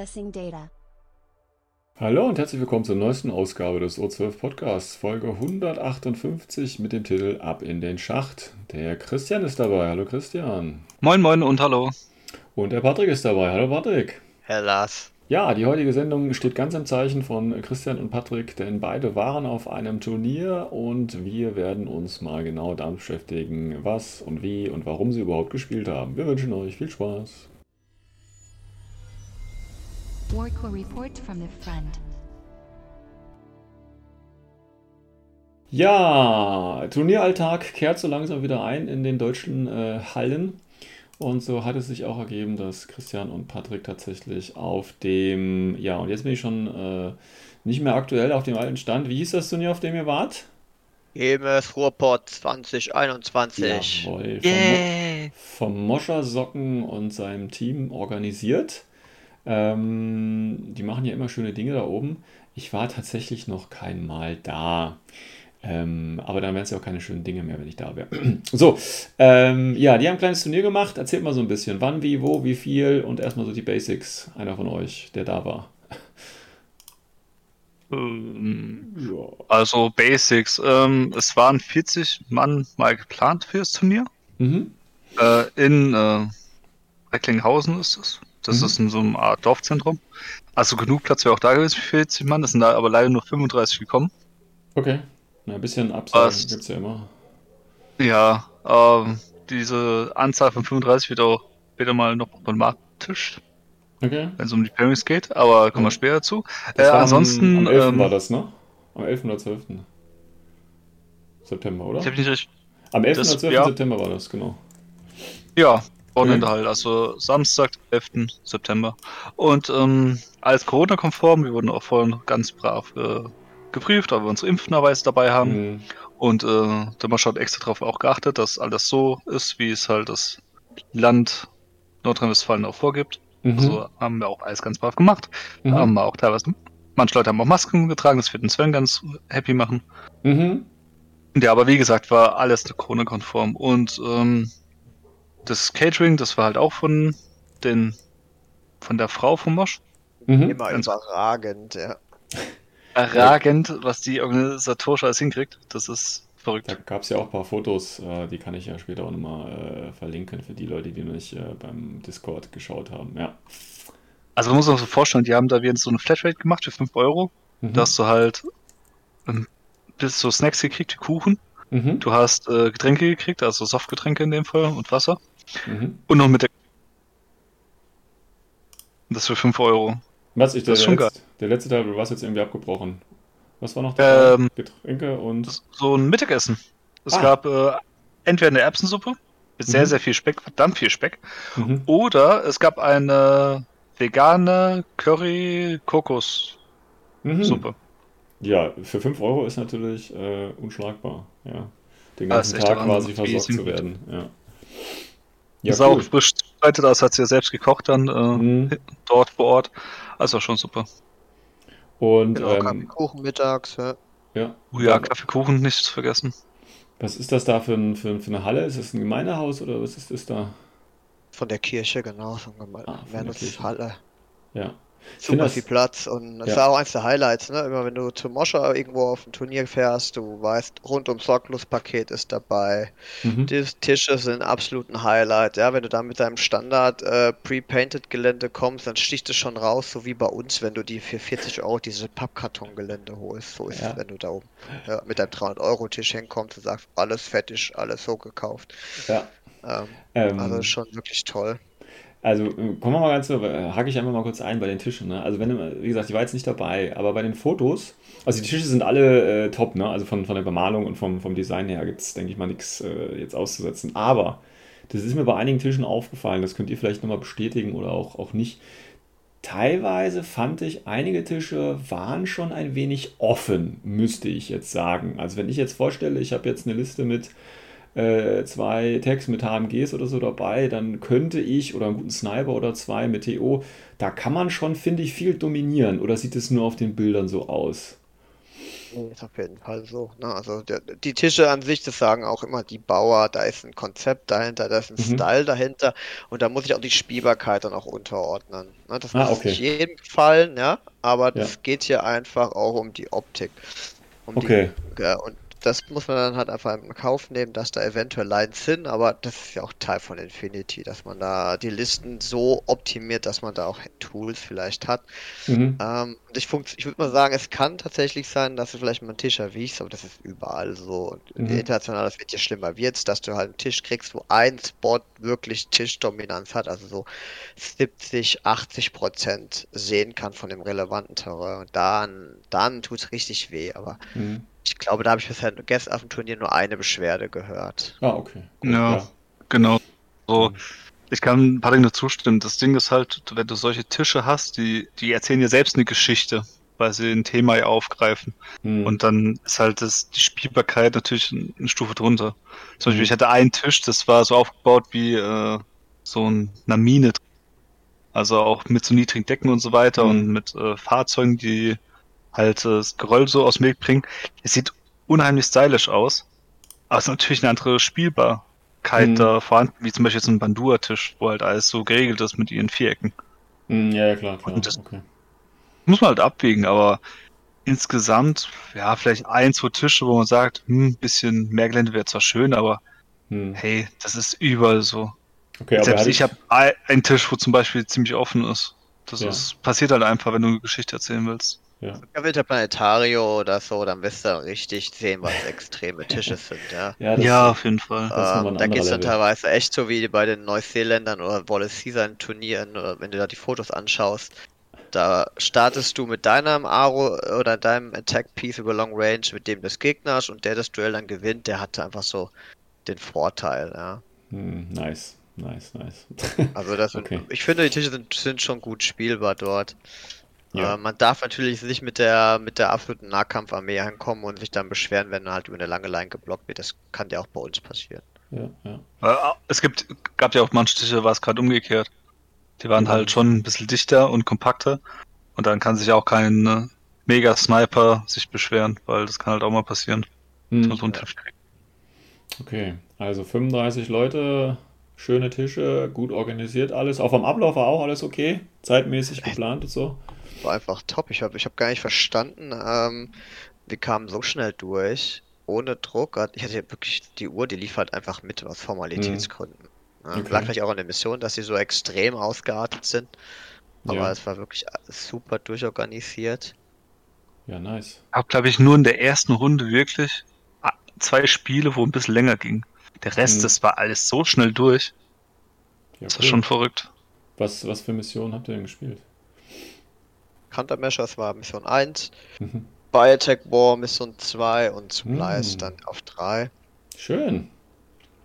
Accessing data. Hallo und herzlich willkommen zur neuesten Ausgabe des O12 Podcasts, Folge 158 mit dem Titel Ab in den Schacht. Der Christian ist dabei. Hallo Christian. Moin Moin und hallo. Und der Patrick ist dabei. Hallo Patrick. Herr Lars. Ja, die heutige Sendung steht ganz im Zeichen von Christian und Patrick, denn beide waren auf einem Turnier und wir werden uns mal genau damit beschäftigen, was und wie und warum sie überhaupt gespielt haben. Wir wünschen euch viel Spaß. Warco report from the front. Ja, Turnieralltag kehrt so langsam wieder ein in den deutschen äh, Hallen. Und so hat es sich auch ergeben, dass Christian und Patrick tatsächlich auf dem, ja, und jetzt bin ich schon äh, nicht mehr aktuell auf dem alten Stand. Wie hieß das Turnier, auf dem ihr wart? EMS Ruhrpott 2021. Jawohl, vom, Yay. vom Moscher Socken und seinem Team organisiert. Ähm, die machen ja immer schöne Dinge da oben. Ich war tatsächlich noch kein Mal da. Ähm, aber dann wären es ja auch keine schönen Dinge mehr, wenn ich da wäre. So, ähm, ja, die haben ein kleines Turnier gemacht. Erzählt mal so ein bisschen, wann, wie, wo, wie viel und erstmal so die Basics. Einer von euch, der da war. Ähm. Also Basics. Ähm, es waren 40 Mann mal geplant für das Turnier. Mhm. Äh, in äh, Recklinghausen ist es. Das Mhm. ist in so einem Art Dorfzentrum. Also genug Platz wäre auch da gewesen für 40 Mann. Es sind da aber leider nur 35 gekommen. Okay. Na, ein bisschen Absagen gibt es ja immer. Ja, ähm, diese Anzahl von 35 wird auch später mal noch problematisch, Okay. wenn es um die Pairings geht. Aber kommen wir später dazu. Das Äh, am- ansonsten, Am 11. ähm, war das, ne? Am 11. oder 12. September, oder? ich habe nicht recht. Am 11. das- oder 12. ja. September war das, genau. Ja, Wochenende Mhm. halt, also Samstag, 11. September. Und ähm, alles Corona-konform, wir wurden auch vorhin ganz brav äh, geprüft, weil wir unsere Impfnachweis dabei haben. Mhm. Und äh, der Marsch hat extra darauf auch geachtet, dass alles so ist, wie es halt das Land Nordrhein-Westfalen auch vorgibt. Mhm. Also haben wir auch alles ganz brav gemacht. Mhm. Haben wir auch teilweise, manche Leute haben auch Masken getragen, das wird den Sven ganz happy machen. Mhm. Ja, aber wie gesagt, war alles Corona-konform. Und ähm, das Catering, das war halt auch von den von der Frau vom Mosch. Mhm. Immer Ganz- überragend, ja. Erragend, was die organisatorisch alles hinkriegt. Das ist Da verrückt. gab es ja auch ein paar Fotos, äh, die kann ich ja später auch nochmal äh, verlinken für die Leute, die noch nicht äh, beim Discord geschaut haben. Ja. Also man muss sich so vorstellen, die haben da wieder so eine Flatrate gemacht für 5 Euro. Mhm. Da hast du halt bis so Snacks gekriegt, Kuchen. Mhm. Du hast äh, Getränke gekriegt, also Softgetränke in dem Fall und Wasser. Mhm. Und noch mit der das für 5 Euro. Was, ich, der, Das ist schon der, letzte, der letzte Teil, du warst jetzt irgendwie abgebrochen. Was war noch da? Ähm, Getränke und. So ein Mittagessen. Es Ah. gab äh, entweder eine Erbsensuppe mit sehr, Mhm. sehr viel Speck, verdammt viel Speck, Mhm. oder es gab eine vegane Curry-Kokos-Suppe. Mhm. Ja, für 5 Euro ist natürlich äh, unschlagbar. Ja. Den Ah, ganzen Tag der quasi versorgt zu werden. Ja. Ja, auch cool. frisch zubereitet, das hat sie ja selbst gekocht dann äh, Mhm. dort vor Ort. Also schon super. Und Genau, ähm, Kaffeekuchen mittags, ja. ja. Oh ja, Kaffeekuchen nicht zu vergessen. Was ist das da für, ein, für, für eine Halle? Ist das ein Gemeindehaus oder was ist das da? Von der Kirche, genau. Von Ah, von der Kirche. Halle. Ja. Super viel Platz und das Ja. war auch eins der Highlights, ne? Immer wenn du zu Moscher irgendwo auf ein Turnier fährst, du weißt, rundum Sorglos-Paket ist dabei. Mhm. Die Tische sind absolut ein Highlight, ja. Wenn du da mit deinem Standard äh, Pre-Painted Gelände kommst, dann sticht es schon raus, so wie bei uns, wenn du die für 40 Euro diese Pappkarton-Gelände holst. So ist Ja. es, wenn du da oben ja, mit deinem 300-Euro-Tisch hinkommst und sagst, alles fertig, alles so gekauft. Ja. Ähm, Ähm, also schon wirklich toll. Also äh, kommen wir mal ganz so, äh, hake ich einfach mal kurz ein bei den Tischen. Ne? Also wenn, wie gesagt, ich war jetzt nicht dabei, aber bei den Fotos, also die Tische sind alle äh, top, ne? Also von, von der Bemalung und vom, vom Design her gibt es, denke ich mal, nichts äh, jetzt auszusetzen. Aber das ist mir bei einigen Tischen aufgefallen, das könnt ihr vielleicht nochmal bestätigen oder auch, auch nicht. Teilweise fand ich, einige Tische waren schon ein wenig offen, müsste ich jetzt sagen. Also wenn ich jetzt vorstelle, ich habe jetzt eine Liste mit äh, zwei Tags mit HMGs oder so dabei, dann könnte ich oder einen guten Sniper oder zwei mit TO, da kann man schon, finde ich, viel dominieren. Oder sieht es nur auf den Bildern so aus? Ist auf jeden Fall so. Ne? Also der, die Tische an sich, das sagen auch immer die Bauer, da ist ein Konzept dahinter, da ist ein mhm. Style dahinter und da muss ich auch die Spielbarkeit dann auch unterordnen. Ne? Das ah, muss okay. nicht jedem gefallen, ja, aber das ja. geht hier einfach auch um die Optik. Um okay. Die, ja, und das muss man dann halt einfach in Kauf nehmen, dass da eventuell Lines sind, aber das ist ja auch Teil von Infinity, dass man da die Listen so optimiert, dass man da auch Tools vielleicht hat. Mhm. Ähm, ich, ich würde mal sagen, es kann tatsächlich sein, dass du vielleicht mal einen Tisch erwiegst, aber das ist überall so. Mhm. international, das wird ja schlimmer wird, dass du halt einen Tisch kriegst, wo ein Spot wirklich Tischdominanz hat, also so 70, 80 Prozent sehen kann von dem relevanten Terrain. Und dann, dann tut es richtig weh, aber mhm. Ich glaube, da habe ich bisher gestern auf dem Turnier nur eine Beschwerde gehört. Ah, okay. Gut, ja, ja, genau. So, ich kann Patrick nur zustimmen. Das Ding ist halt, wenn du solche Tische hast, die, die erzählen ja selbst eine Geschichte, weil sie ein Thema ja aufgreifen. Hm. Und dann ist halt das, die Spielbarkeit natürlich eine Stufe drunter. Zum Beispiel, hm. ich hatte einen Tisch, das war so aufgebaut wie äh, so eine Mine. Also auch mit so niedrigen Decken und so weiter hm. und mit äh, Fahrzeugen, die halt äh, das Geröll so aus Weg bringen. Es sieht unheimlich stylisch aus. Aber es ist natürlich eine andere Spielbarkeit mhm. da vorhanden, wie zum Beispiel jetzt ein Bandura-Tisch, wo halt alles so geregelt ist mit ihren Vierecken. Mhm, ja, klar, klar. Und das okay. muss man halt abwägen, aber insgesamt, ja, vielleicht ein, zwei Tische, wo man sagt, hm, bisschen mehr Gelände wäre zwar schön, aber hm. hey, das ist überall so. Okay, Selbst ich habe einen Tisch, wo zum Beispiel ziemlich offen ist. Das ja. ist, passiert halt einfach, wenn du eine Geschichte erzählen willst. Ja. Winter Planetario oder so, dann wirst du richtig sehen, was extreme Tische sind, ja. Ja, ja auf jeden Fall. Ähm, da geht es dann teilweise echt so wie bei den Neuseeländern oder Wallace Season Turnieren, oder wenn du da die Fotos anschaust. Da startest du mit deinem Aro oder deinem Attack Piece über Long Range mit dem des Gegners und der das Duell dann gewinnt, der hatte einfach so den Vorteil, ja. Hm, nice, nice, nice. also das okay. sind, ich finde, die Tische sind, sind schon gut spielbar dort. Ja. Äh, man darf natürlich nicht mit der, mit der absoluten Nahkampfarmee ankommen und sich dann beschweren, wenn halt über eine lange Line geblockt wird. Das kann ja auch bei uns passieren. Ja, ja. Äh, es gibt, gab ja auch manche Tische, war es gerade umgekehrt. Die waren mhm. halt schon ein bisschen dichter und kompakter. Und dann kann sich auch kein äh, Mega-Sniper sich beschweren, weil das kann halt auch mal passieren. Mhm. So okay, also 35 Leute, schöne Tische, gut organisiert alles. Auch vom Ablauf war auch alles okay, zeitmäßig geplant und so war einfach top. Ich habe ich hab gar nicht verstanden, ähm, wir kamen so schnell durch, ohne Druck. Ich hatte wirklich die Uhr, die lief halt einfach mit aus Formalitätsgründen. Mhm. Okay. Lag vielleicht auch an der Mission, dass sie so extrem ausgeartet sind. Aber ja. es war wirklich super durchorganisiert. Ja, nice. Hab, glaube ich, nur in der ersten Runde wirklich zwei Spiele, wo ein bisschen länger ging. Der Rest, mhm. das war alles so schnell durch. Ja, das cool. war schon verrückt. Was, was für Missionen habt ihr denn gespielt? Countermeasures war Mission 1, mhm. Biotech War Mission 2 und Supplies mhm. dann auf 3. Schön.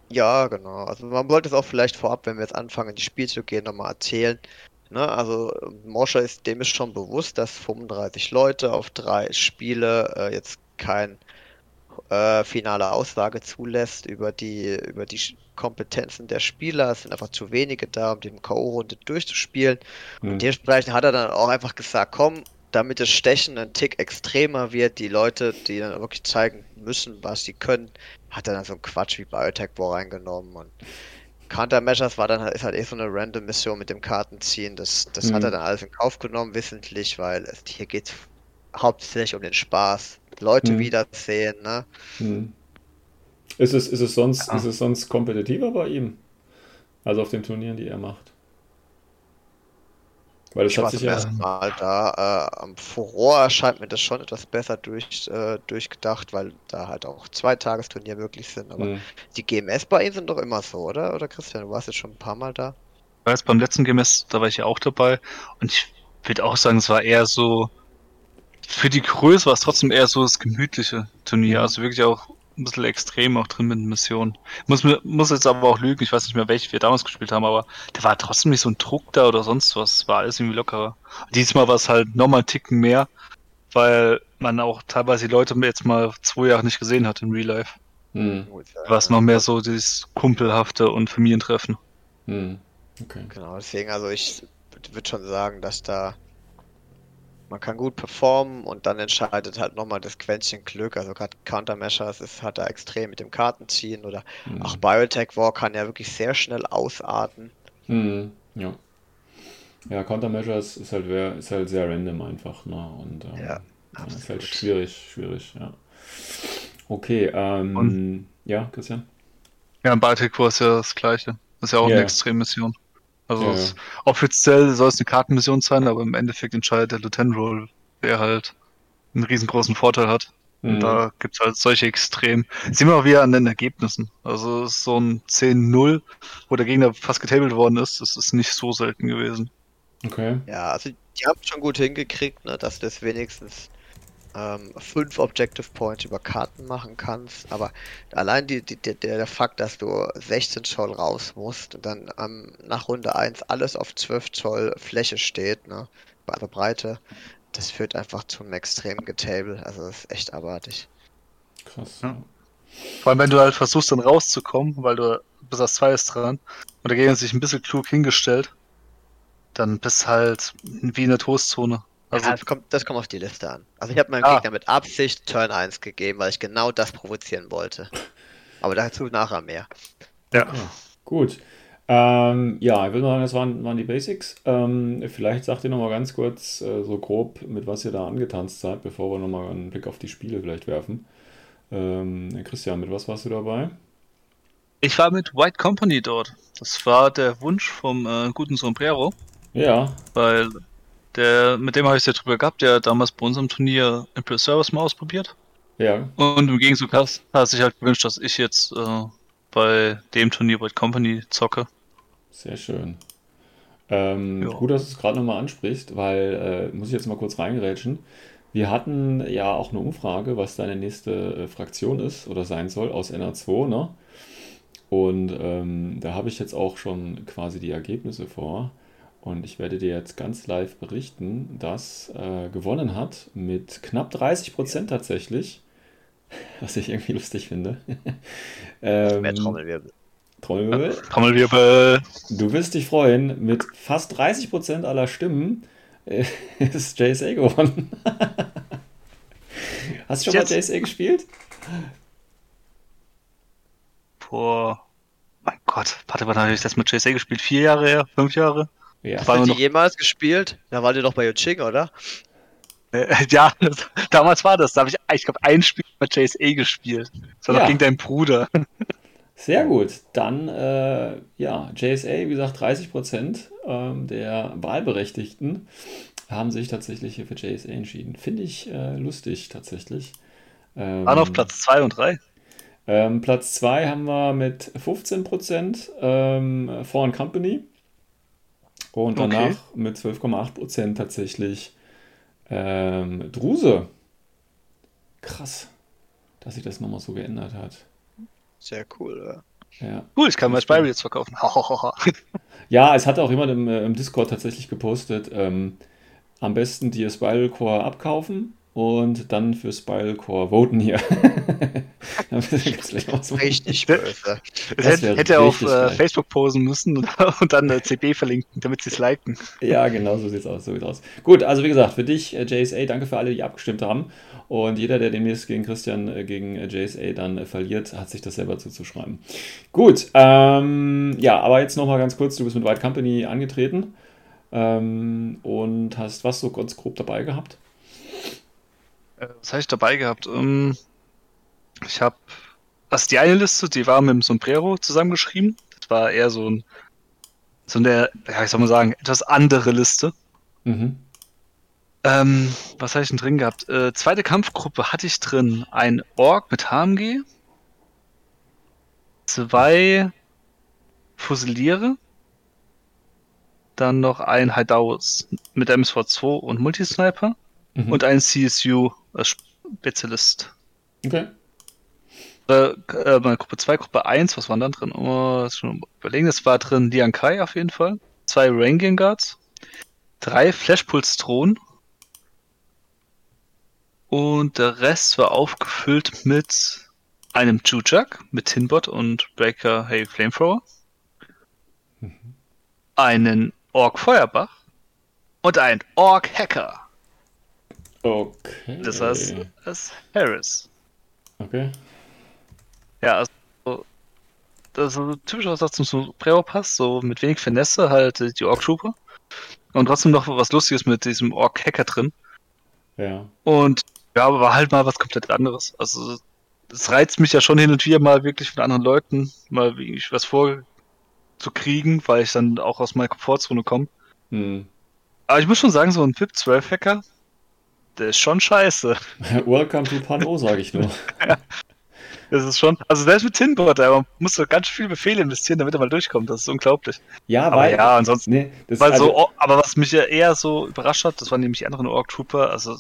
Ja, genau. Also man wollte es auch vielleicht vorab, wenn wir jetzt anfangen, in die Spiel zu gehen, nochmal erzählen. Ne? Also Morscher ist dem ist schon bewusst, dass 35 Leute auf drei Spiele äh, jetzt kein äh, finale Aussage zulässt über die, über die Kompetenzen der Spieler. Es sind einfach zu wenige da, um die K.O.-Runde durchzuspielen. Mhm. Und dementsprechend hat er dann auch einfach gesagt, komm, damit das Stechen ein Tick extremer wird, die Leute, die dann wirklich zeigen müssen, was sie können, hat er dann so einen Quatsch wie Biotech War reingenommen und Countermeasures war dann ist halt eh so eine random Mission mit dem Kartenziehen. Das, das mhm. hat er dann alles in Kauf genommen, wissentlich, weil es, hier geht es hauptsächlich um den Spaß. Leute hm. wiedersehen, ne? Hm. Ist es, ist, es sonst, ja. ist es sonst kompetitiver bei ihm? Also auf den Turnieren, die er macht? Weil das hat sich ja. Mal da, äh, am Furor erscheint mir das schon etwas besser durch, äh, durchgedacht, weil da halt auch zwei Tagesturnier möglich sind. Aber hm. die GMS bei ihm sind doch immer so, oder? Oder Christian, du warst jetzt schon ein paar Mal da? Ich weiß, beim letzten GMS, da war ich ja auch dabei. Und ich würde auch sagen, es war eher so für die Größe war es trotzdem eher so das gemütliche Turnier. Also wirklich auch ein bisschen extrem auch drin mit den Missionen. Muss, muss jetzt aber auch lügen, ich weiß nicht mehr, welche wir damals gespielt haben, aber der war trotzdem nicht so ein Druck da oder sonst was. War alles irgendwie lockerer. Diesmal war es halt nochmal einen Ticken mehr, weil man auch teilweise die Leute jetzt mal zwei Jahre nicht gesehen hat in Real Life. Hm. War es noch mehr so dieses Kumpelhafte und Familientreffen. Hm. Okay. Genau, deswegen, also ich würde schon sagen, dass da man kann gut performen und dann entscheidet halt nochmal das Quäntchen Glück. Also gerade Countermeasures ist halt da extrem mit dem Kartenziehen oder mhm. auch Biotech War kann ja wirklich sehr schnell ausarten. Mhm. Ja. Ja, Countermeasures ist halt, ist halt sehr random einfach, ne? Und ähm, ja, ja, ist halt schwierig, schwierig, ja. Okay, ähm, ja, Christian? Ja, Biotech War ist ja das gleiche. Das ist ja auch yeah. eine Extremmission. Also ja. es, offiziell soll es eine Kartenmission sein, aber im Endeffekt entscheidet der Lieutenant Roll, wer halt einen riesengroßen Vorteil hat. Und mhm. da gibt es halt solche Extrem. Sehen wir auch wieder an den Ergebnissen. Also so ein 10-0, wo der Gegner fast getabelt worden ist, das ist nicht so selten gewesen. Okay. Ja, also die haben es schon gut hingekriegt, ne, dass das wenigstens ähm, fünf Objective Points über Karten machen kannst, aber allein die, die, der, der Fakt, dass du 16 Zoll raus musst und dann ähm, nach Runde 1 alles auf 12 Zoll Fläche steht, ne, also Breite, das führt einfach zu einem extremen Getable, also das ist echt abartig. Krass. Ja. Vor allem, wenn du halt versuchst, dann rauszukommen, weil du bis das 2 ist dran und der Gegner sich ein bisschen klug hingestellt, dann bist halt wie in der Toastzone. Also, ja, das, kommt, das kommt auf die Liste an. Also ich habe meinem ah. Gegner mit Absicht Turn 1 gegeben, weil ich genau das provozieren wollte. Aber dazu nachher mehr. Ja. ja gut. Ähm, ja, ich würde sagen, das waren, waren die Basics. Ähm, vielleicht sagt ihr nochmal ganz kurz äh, so grob, mit was ihr da angetanzt seid, bevor wir nochmal einen Blick auf die Spiele vielleicht werfen. Ähm, Christian, mit was warst du dabei? Ich war mit White Company dort. Das war der Wunsch vom äh, guten Sombrero. Ja. Weil der, mit dem habe ich es ja drüber gehabt, der hat damals bei unserem Turnier Imperial Service mal ausprobiert. Ja. Und im Gegenzug hat, er sich halt gewünscht, dass ich jetzt äh, bei dem Turnier bei Company zocke. Sehr schön. Ähm, ja. Gut, dass du es gerade nochmal ansprichst, weil, äh, muss ich jetzt mal kurz reingerätschen. Wir hatten ja auch eine Umfrage, was deine nächste äh, Fraktion ist oder sein soll aus NA2, ne? Und ähm, da habe ich jetzt auch schon quasi die Ergebnisse vor. Und ich werde dir jetzt ganz live berichten, dass äh, gewonnen hat mit knapp 30 Prozent tatsächlich. Was ich irgendwie lustig finde. ähm, Mehr Trommelwirbel. Trommelwirbel. Trommelwirbel. Du wirst dich freuen, mit fast 30 Prozent aller Stimmen äh, ist JSA gewonnen. Hast du schon jetzt? mal JSA gespielt? Vor, mein Gott, warte, wann habe ich das mit JSA gespielt? Vier Jahre her? Fünf Jahre? Ja. Hast du die jemals gespielt? Da war ihr doch bei Yuching, oder? Äh, ja, damals war das. Da habe ich, ich glaube, ein Spiel mit JSA gespielt. Das war ja. doch gegen deinen Bruder. Sehr gut. Dann, äh, ja, JSA, wie gesagt, 30 Prozent ähm, der Wahlberechtigten haben sich tatsächlich hier für JSA entschieden. Finde ich äh, lustig, tatsächlich. Ähm, Waren auf Platz 2 und 3? Ähm, Platz 2 haben wir mit 15 Prozent ähm, Foreign Company. Und danach okay. mit 12,8% tatsächlich ähm, Druse. Krass, dass sich das nochmal so geändert hat. Sehr cool, ja. ja. Cool, ich kann mal Spyro jetzt verkaufen. ja, es hat auch jemand im, äh, im Discord tatsächlich gepostet, ähm, am besten die Spiral Core abkaufen und dann für Spinalcore voten hier. richtig böse. Hätte, hätte auf äh, Facebook posen müssen und, und dann äh, CB verlinken, damit sie es liken. Ja, genau, so sieht's aus, so sieht's aus. Gut, also wie gesagt, für dich, äh, JSA, danke für alle, die abgestimmt haben. Und jeder, der demnächst gegen Christian, äh, gegen äh, JSA dann verliert, hat sich das selber zuzuschreiben. Gut, ähm, ja, aber jetzt nochmal ganz kurz, du bist mit White Company angetreten ähm, und hast was so ganz grob dabei gehabt? Was habe ich dabei gehabt? Ähm, ich habe, also die eine Liste, die war mit dem Sombrero zusammengeschrieben. Das war eher so ein, so eine, ja, ich soll mal sagen, etwas andere Liste. Mhm. Ähm, was habe ich denn drin gehabt? Äh, zweite Kampfgruppe hatte ich drin ein Ork mit HMG, zwei Fusiliere, dann noch ein Hideaus mit MSV2 und Multisniper mhm. und ein CSU als Spezialist. Okay. äh, äh Gruppe 2, Gruppe 1, was waren dann drin? Oh, schon überlegen, das war drin Lian Kai auf jeden Fall. Zwei Ranking Guards. Drei Flashpulse Thron. Und der Rest war aufgefüllt mit einem Jujak, mit Tinbot und Breaker Hey Flamethrower. Mhm. Einen Ork Feuerbach und ein Ork Hacker. Okay. Das heißt, das ist Harris. Okay. Ja, also, das ist typisch, was zum Supremo passt, so mit wenig Finesse halt die Ork-Trooper. Und trotzdem noch was Lustiges mit diesem Ork-Hacker drin. Ja. Und ja, aber war halt mal was komplett anderes. Also, es reizt mich ja schon hin und wieder mal wirklich von anderen Leuten mal wie ich was vorzukriegen, weil ich dann auch aus meiner Komfortzone komme. Hm. Aber ich muss schon sagen, so ein VIP 12 Hacker, der ist schon scheiße. Welcome to Pano, sage ich nur. Das ist schon, also selbst mit Tinbot, man muss so ganz viel Befehle investieren, damit er mal durchkommt. Das ist unglaublich. Ja, aber weil, ja, ansonsten. Nee, weil also, so, aber was mich ja eher so überrascht hat, das waren nämlich die anderen Org Trooper, also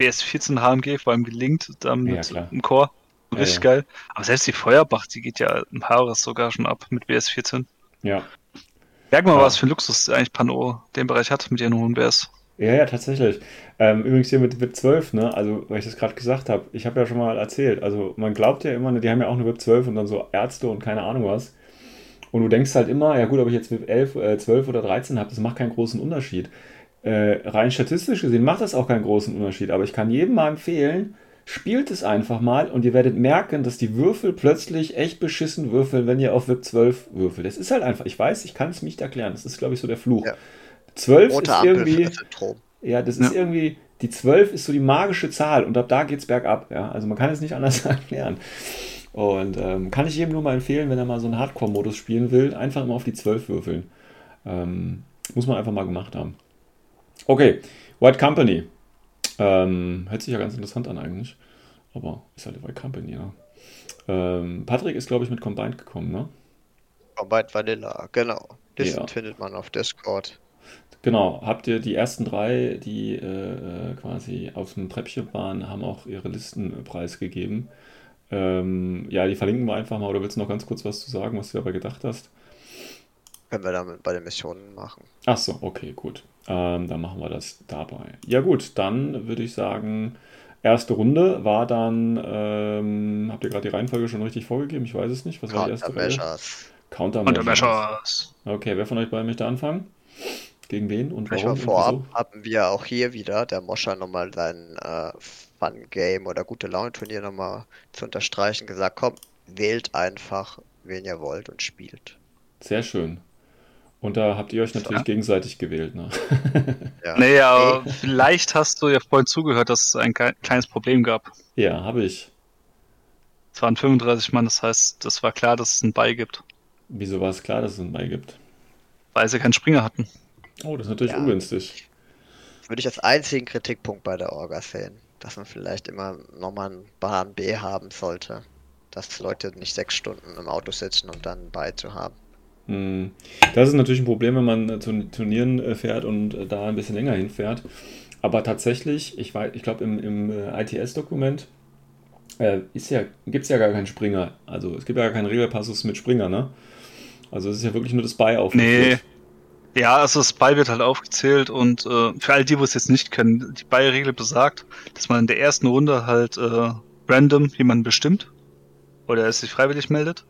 BS14 HMG, vor allem gelingt, dann mit ja, dem Core. Richtig ja, geil. Aber selbst die Feuerbach, die geht ja im Haares sogar schon ab mit BS14. Ja. Merk mal, was für ein Luxus eigentlich Pano den Bereich hat mit ihren hohen BS. Ja, ja, tatsächlich. Ähm, übrigens hier mit WIP 12, ne? Also, weil ich das gerade gesagt habe, ich habe ja schon mal erzählt, also man glaubt ja immer, ne, die haben ja auch eine WIP 12 und dann so Ärzte und keine Ahnung was. Und du denkst halt immer, ja gut, ob ich jetzt WIP 11, äh, 12 oder 13 habe, das macht keinen großen Unterschied. Äh, rein statistisch gesehen macht das auch keinen großen Unterschied, aber ich kann jedem mal empfehlen, spielt es einfach mal und ihr werdet merken, dass die Würfel plötzlich echt beschissen würfeln, wenn ihr auf WIP 12 würfelt. Das ist halt einfach, ich weiß, ich kann es nicht erklären, das ist glaube ich so der Fluch. Ja. 12 Rote ist irgendwie. Ja, das ist irgendwie. Die 12 ist so die magische Zahl und ab da geht es bergab. Ja? Also man kann es nicht anders erklären. Und ähm, kann ich jedem nur mal empfehlen, wenn er mal so einen Hardcore-Modus spielen will, einfach immer auf die 12 würfeln. Ähm, muss man einfach mal gemacht haben. Okay, White Company. Ähm, hört sich ja ganz interessant an eigentlich. Aber ist halt White Company, ja. Ähm, Patrick ist, glaube ich, mit Combined gekommen, ne? Combined Vanilla, genau. Listen ja. findet man auf Discord. Genau, habt ihr die ersten drei, die äh, äh, quasi auf dem Treppchen waren, haben auch ihre Listen preisgegeben. Ähm, ja, die verlinken wir einfach mal. Oder willst du noch ganz kurz was zu sagen, was du dabei gedacht hast? Können wir damit bei den Missionen machen. Ach so, okay, gut. Ähm, dann machen wir das dabei. Ja gut, dann würde ich sagen, erste Runde war dann, ähm, habt ihr gerade die Reihenfolge schon richtig vorgegeben? Ich weiß es nicht. Was war die erste Runde? Countermeasures. Okay, wer von euch beiden möchte anfangen? Gegen wen und warum? Mal vorab so? haben wir auch hier wieder, der Moscha nochmal sein äh, Fun-Game oder gute Laune-Turnier nochmal zu unterstreichen, gesagt, komm, wählt einfach, wen ihr wollt und spielt. Sehr schön. Und da habt ihr euch natürlich ja. gegenseitig gewählt, ne? Ja. Aber vielleicht hast du ja vorhin zugehört, dass es ein kleines Problem gab. Ja, habe ich. Es waren 35 Mann, das heißt, das war klar, dass es einen Bei gibt. Wieso war es klar, dass es einen Bei gibt? Weil sie keinen Springer hatten. Oh, das ist natürlich ja. ungünstig. Würde ich als einzigen Kritikpunkt bei der Orga sehen, dass man vielleicht immer nochmal einen Plan B haben sollte. Dass Leute nicht sechs Stunden im Auto sitzen, um dann bei zu haben. Hm. Das ist natürlich ein Problem, wenn man zu Turnieren äh, fährt und äh, da ein bisschen länger hinfährt. Aber tatsächlich, ich, ich glaube, im, im äh, ITS-Dokument äh, ja, gibt es ja gar keinen Springer. Also es gibt ja gar keinen Regelpassus mit Springer, ne? Also es ist ja wirklich nur das Bei aufgeführt. Nee, ja, also das Buy wird halt aufgezählt und äh, für all die, die es jetzt nicht kennen, die Buy-Regel besagt, dass man in der ersten Runde halt äh, random jemanden bestimmt oder er sich freiwillig meldet.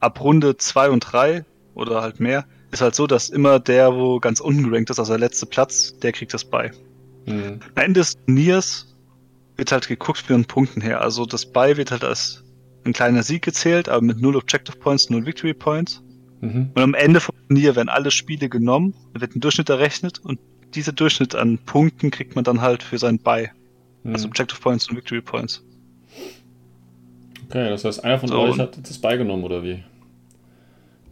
Ab Runde 2 und 3 oder halt mehr ist halt so, dass immer der, wo ganz unten gerankt ist, also der letzte Platz, der kriegt das Buy. Mhm. Am Ende des Turniers wird halt geguckt für den Punkten her. Also das Buy wird halt als ein kleiner Sieg gezählt, aber mit 0 Objective Points, 0 Victory Points. Mhm. Und am Ende vom Turnier werden alle Spiele genommen, wird ein Durchschnitt errechnet und dieser Durchschnitt an Punkten kriegt man dann halt für sein Buy. Mhm. Also Objective Points und Victory Points. Okay, das heißt, einer von so, euch hat das Buy genommen, oder wie?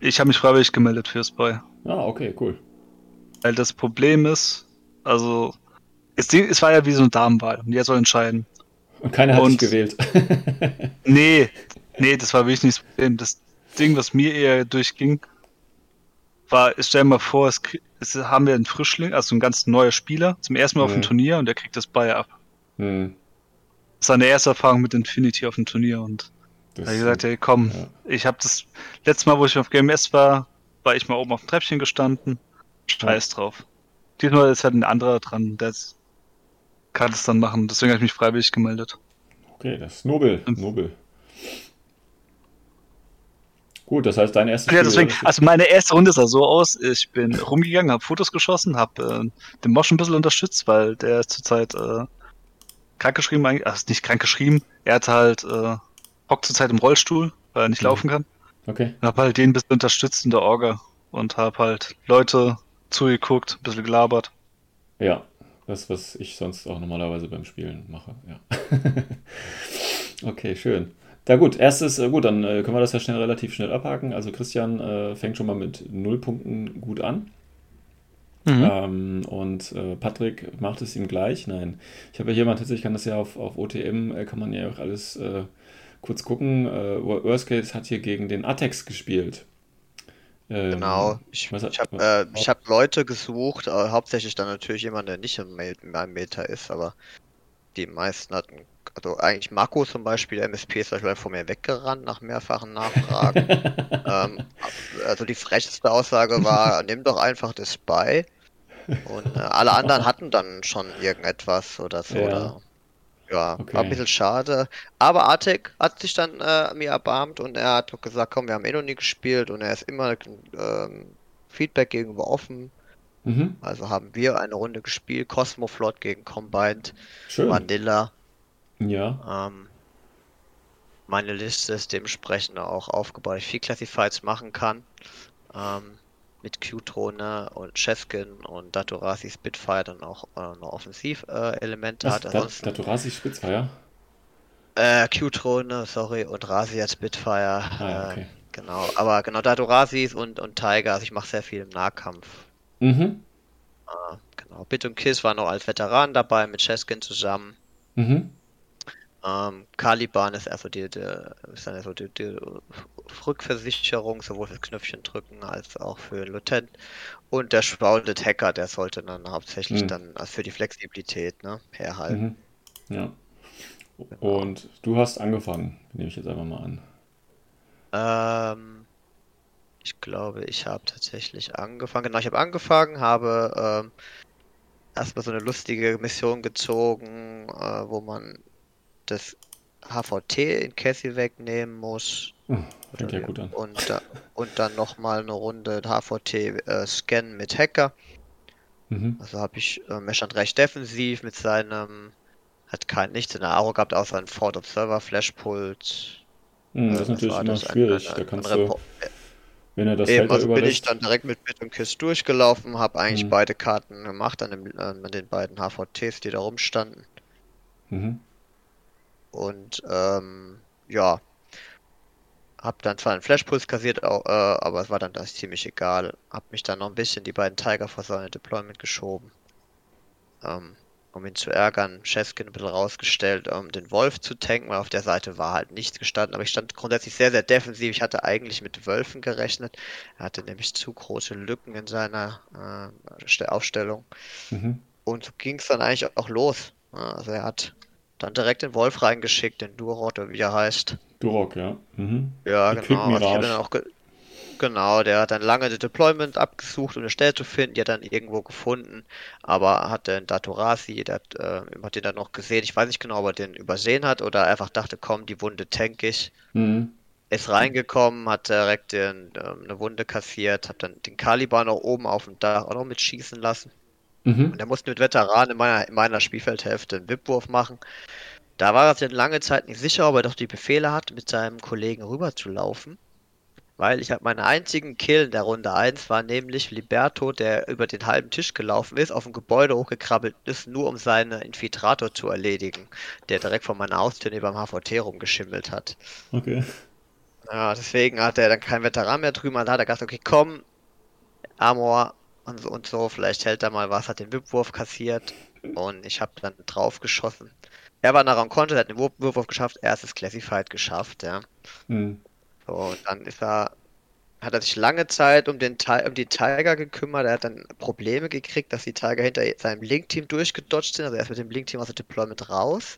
Ich habe mich freiwillig gemeldet fürs Buy. Ah, okay, cool. Weil das Problem ist, also, es, es war ja wie so eine Damenwahl und der soll entscheiden. Und keiner hat und, gewählt. nee, nee, das war wirklich nicht das Problem. Das, Ding, was mir eher durchging, war, stell dir mal vor, es, es, haben wir einen Frischling, also ein ganz neuer Spieler, zum ersten Mal mhm. auf dem Turnier und der kriegt das Bayer ab. Mhm. Das ist seine erste Erfahrung mit Infinity auf dem Turnier und Das, da gesagt, hey, komm, ja. ich habe das letzte Mal, wo ich auf GMS war, war ich mal oben auf dem Treppchen gestanden. Scheiß ja. drauf. Diesmal ist halt ein anderer dran, der kann es dann machen. Deswegen habe ich mich freiwillig gemeldet. Okay, das ist nobel. Nobel. Gut, das heißt, dein erstes Ja, deswegen, also meine erste Runde sah so aus, ich bin rumgegangen, habe Fotos geschossen, habe äh, den Mosch ein bisschen unterstützt, weil der ist zurzeit äh, krankgeschrieben, also nicht krankgeschrieben, er hat halt, äh, hockt zurzeit im Rollstuhl, weil er nicht mhm. laufen kann. Okay. Und habe halt den ein bisschen unterstützt in der Orga und habe halt Leute zugeguckt, ein bisschen gelabert. Ja, das, was ich sonst auch normalerweise beim Spielen mache, ja. okay, schön. Ja gut, erstes, äh, gut, dann äh, können wir das ja schnell relativ schnell abhaken. Also Christian äh, fängt schon mal mit null Punkten gut an. Mhm. Ähm, und äh, Patrick macht es ihm gleich. Nein, ich habe ja hier mal tatsächlich, kann das ja auf, auf OTM, äh, kann man ja auch alles äh, kurz gucken. Äh, Worst Case hat hier gegen den Atex gespielt. Ähm, genau, ich, ich habe äh, hab Leute gesucht, hauptsächlich dann natürlich jemand, der nicht im, Meta ist, aber die meisten hatten also eigentlich Marco zum Beispiel, der MSP ist beispielsweise vor mir weggerannt nach mehrfachen Nachfragen. ähm, also die frechste Aussage war, nimm doch einfach das Spy. Und äh, alle anderen hatten dann schon irgendetwas oder so. Ja, oder, ja okay. war ein bisschen schade. Aber Artek hat sich dann äh, mir erbarmt und er hat gesagt, komm, wir haben eh noch nie gespielt und er ist immer ähm, Feedback gegenüber offen. Mhm. Also haben wir eine Runde gespielt, Cosmoflot gegen Combined, Schön. Vanilla. Ja. Ähm, meine Liste ist dementsprechend auch aufgebaut, ich viel Classifieds machen kann. Ähm, mit Q-Drohne und Cheskin und Datorasi Spitfire dann auch äh, noch Offensiv-Elemente äh, hat. Ansonsten, Datorasi Spitfire? Äh, Q-Drohne, sorry, und Rasi hat Spitfire. Ah, okay. äh, genau, aber genau Datorasis und, und Tiger, also ich mache sehr viel im Nahkampf. Mhm. Äh, genau, Bit und Kiss war noch als Veteran dabei mit Cheskin zusammen. Mhm. Ähm, Caliban ist also die, die, ist dann also die, die Rückversicherung, sowohl fürs Knöpfchen drücken als auch für Lutent. Und der Shrouded Hacker, der sollte dann hauptsächlich mhm. dann also für die Flexibilität ne, herhalten. Mhm. Ja. Genau. Und du hast angefangen, nehme ich jetzt einfach mal an. Ähm, ich glaube, ich habe tatsächlich angefangen. Genau, ich habe angefangen, habe ähm, erstmal so eine lustige Mission gezogen, äh, wo man das HVT in Cassie wegnehmen muss. Hm, fängt ja gut an. Und, da, und dann nochmal eine Runde HVT äh, scannen mit Hacker. Mhm. Also habe ich, äh, er stand recht defensiv mit seinem, hat kein nichts in der Aro gehabt, außer ein Ford Observer Flashpult. Mhm, das ist natürlich immer schwierig. Ein, ein, da kannst du, wenn er das Eben, Feld also bin ich dann direkt mit Bit und Kiss durchgelaufen, habe eigentlich mhm. beide Karten gemacht an, dem, an den beiden HVTs, die da rumstanden. Mhm. Und ähm, ja, hab dann zwar einen Flashpuls kassiert, auch, äh, aber es war dann das ziemlich egal. Hab mich dann noch ein bisschen die beiden Tiger vor seine Deployment geschoben. Ähm, um ihn zu ärgern, Cheskin ein bisschen rausgestellt, um den Wolf zu tanken, weil auf der Seite war halt nichts gestanden, aber ich stand grundsätzlich sehr, sehr defensiv. Ich hatte eigentlich mit Wölfen gerechnet. Er hatte nämlich zu große Lücken in seiner äh, Aufstellung. Mhm. Und so ging es dann eigentlich auch los. Also er hat dann direkt den Wolf reingeschickt, den Durok, oder wie er heißt. Durok, ja. Mhm. Ja, die genau. Also ich dann auch genau, der hat dann lange das Deployment abgesucht, um eine Stelle zu finden. Die hat dann irgendwo gefunden, aber hat den Datorasi, der hat, äh, hat den dann noch gesehen. Ich weiß nicht genau, ob er den übersehen hat oder einfach dachte, komm, die Wunde tank ich. Mhm. Ist reingekommen, hat direkt den, äh, eine Wunde kassiert, hat dann den Caliban noch oben auf dem Dach auch noch mitschießen lassen. Mhm. Und er musste mit Veteranen in meiner, in meiner Spielfeldhälfte einen Wipwurf machen. Da war er sich lange Zeit nicht sicher, ob er doch die Befehle hat, mit seinem Kollegen rüber zu laufen. Weil ich habe meinen einzigen Kill in der Runde 1 war nämlich Liberto, der über den halben Tisch gelaufen ist, auf dem Gebäude hochgekrabbelt ist, nur um seinen Infiltrator zu erledigen, der direkt vor meiner Haustür neben dem HVT rumgeschimmelt hat. Okay. Ja, deswegen hat er dann keinen Veteran mehr drüben, dann hat er gedacht, okay, komm, Amor, und so, und so. Vielleicht hält er mal was, hat den Wipwurf kassiert und ich habe dann drauf geschossen. Er war nachher am Konto, hat den Wipwurf geschafft, erstes Classified geschafft, ja. Mhm. So, und dann ist er, hat er sich lange Zeit um, den, um die Tiger gekümmert. Er hat dann Probleme gekriegt, dass die Tiger hinter seinem Link-Team durchgedodged sind. Also er ist mit dem Link-Team aus dem Deployment raus.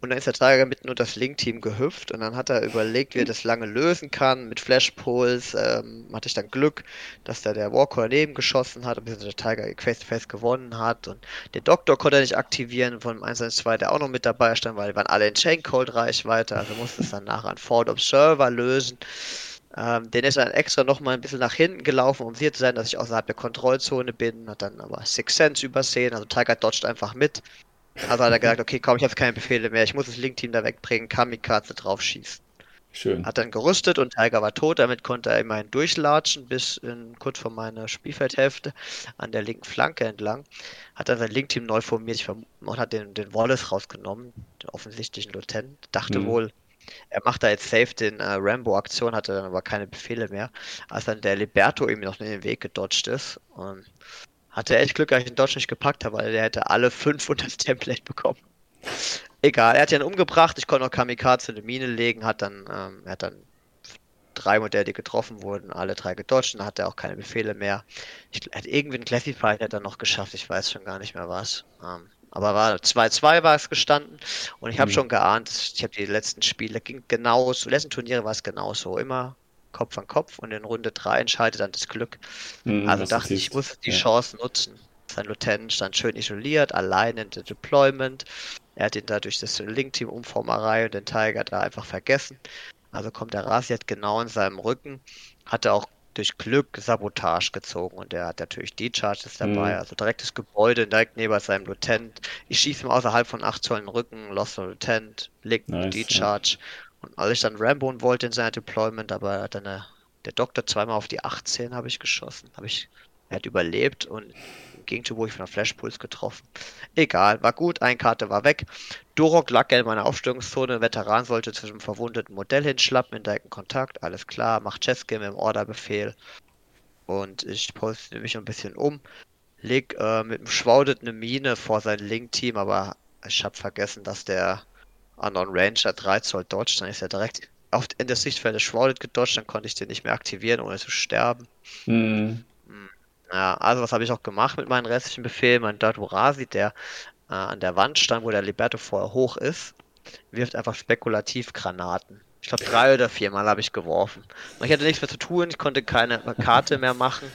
Und dann ist der Tiger mitten unter das Link-Team gehüpft und dann hat er überlegt, wie er das lange lösen kann. Mit Flash-Pulls ähm, hatte ich dann Glück, dass da der Walker daneben geschossen hat, bis der Tiger face-to-face gewonnen hat. Und der Doktor konnte er nicht aktivieren von 112, der auch noch mit dabei stand, weil die waren alle in Chain-Cold-Reichweite. Also musste es dann nachher an Ford Observer lösen. Ähm, den ist dann extra nochmal ein bisschen nach hinten gelaufen, um sicher zu sein, dass ich außerhalb der Kontrollzone bin. Hat dann aber Six Sense übersehen. Also Tiger dodgt einfach mit. Also hat er gesagt, okay, komm, ich habe keine Befehle mehr, ich muss das Link-Team da wegbringen, Kamikaze draufschießen. Schön. Hat dann gerüstet und Tiger war tot, damit konnte er immerhin durchlatschen bis in, kurz vor meiner Spielfeldhälfte an der linken Flanke entlang. Hat dann sein Link-Team neu formiert und hat den, den Wallace rausgenommen, den offensichtlichen Lieutenant. Dachte mhm. wohl, er macht da jetzt safe den äh, Rambo-Aktion, hatte dann aber keine Befehle mehr, als dann der Liberto ihm noch in den Weg gedodged ist. Und hatte echt Glück, dass ich den Dodge nicht gepackt habe, weil der hätte alle fünf unter das Template bekommen. Egal, er hat ihn umgebracht, ich konnte noch Kamikaze in die Mine legen, hat dann, ähm, er hat dann drei Modelle, die getroffen wurden, alle drei gedodged, dann hat er auch keine Befehle mehr. Ich, er hat irgendwie einen Classified hat er noch geschafft, ich weiß schon gar nicht mehr was. Ähm, aber war 2-2 war es gestanden und ich habe mhm. schon geahnt, ich habe die letzten Spiele ging genauso, die letzten Turniere war es genauso, immer Kopf an Kopf und in Runde 3 entscheidet dann das Glück. Mhm, also dachte ich, ich muss die ja. Chance nutzen. Sein Lieutenant stand schön isoliert, allein in der Deployment. Er hat ihn da durch das Link-Team Umformerei und den Tiger da einfach vergessen. Also kommt der Rasiat genau in seinem Rücken. Hatte auch durch Glück Sabotage gezogen und er hat natürlich D-Charges dabei, mhm. also direktes Gebäude direkt neben seinem Lieutenant. Ich schieße ihm außerhalb von 8 Zoll in den Rücken, Lost Lieutenant, legt nice, D-Charge. Ja. Und als ich dann Rambo wollte in seiner Deployment, aber dann eine, der Doktor zweimal auf die 18 habe ich geschossen. Habe ich, er hat überlebt und im Gegenzug wurde ich von der Flashpulse getroffen. Egal, war gut, eine Karte war weg. Durok lag in meiner Aufstellungszone, Veteran sollte zu dem verwundeten Modell hinschlappen in direkten Kontakt, alles klar, macht Chessgame im Orderbefehl. Und ich poste mich ein bisschen um, leg äh, mit dem Schwaudet eine Mine vor sein Link-Team, aber ich habe vergessen, dass der Unknown Ranger 3 Zoll Dodge, dann ist er direkt auf, in der Sichtfeld des Shrouded gedodged, dann konnte ich den nicht mehr aktivieren, ohne zu sterben. Mhm. Ja, also was habe ich auch gemacht mit meinen restlichen Befehlen? Mein Datorasi, der äh, an der Wand stand, wo der Liberto vorher hoch ist, wirft einfach spekulativ Granaten. Ich glaube, drei oder viermal habe ich geworfen. Ich hatte nichts mehr zu tun, ich konnte keine Karte mehr machen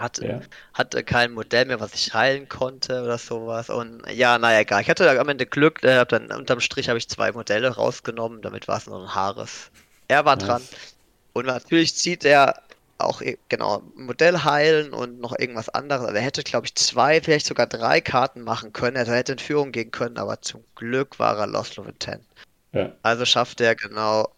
hatte, ja. hatte kein Modell mehr, was ich heilen konnte oder sowas. Und ja, naja, egal. Ich hatte am Ende Glück, äh, dann unterm Strich habe ich zwei Modelle rausgenommen, damit war es nur ein Haares. Er war dran. Und natürlich zieht er auch e, genau Modell heilen und noch irgendwas anderes. Also er hätte, glaube ich, zwei, vielleicht sogar drei Karten machen können. Er hätte in Führung gehen können, aber zum Glück war er Lost Level 10. Ja. Also schafft er genau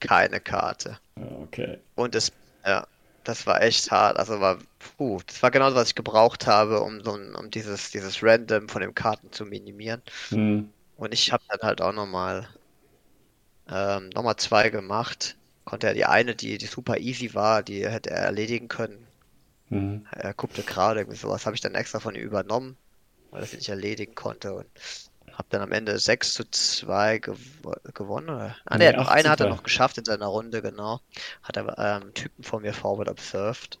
keine Karte. Okay. Und es, ja, das war echt hart. Also war, puh, das war genau das, was ich gebraucht habe, um so um dieses, dieses Random von den Karten zu minimieren. Mhm. Und ich habe dann halt auch nochmal ähm, nochmal zwei gemacht. Konnte er die eine, die, die super easy war, die hätte er erledigen können. Mhm. Er guckte gerade irgendwie sowas, habe ich dann extra von ihm übernommen, weil er es nicht erledigen konnte. Und hab dann am Ende 6 zu 2 gew gewonnen. Oder? Ah, ne, noch eine hat er noch geschafft in seiner Runde, genau. Hat er ähm, Typen von mir forward observed.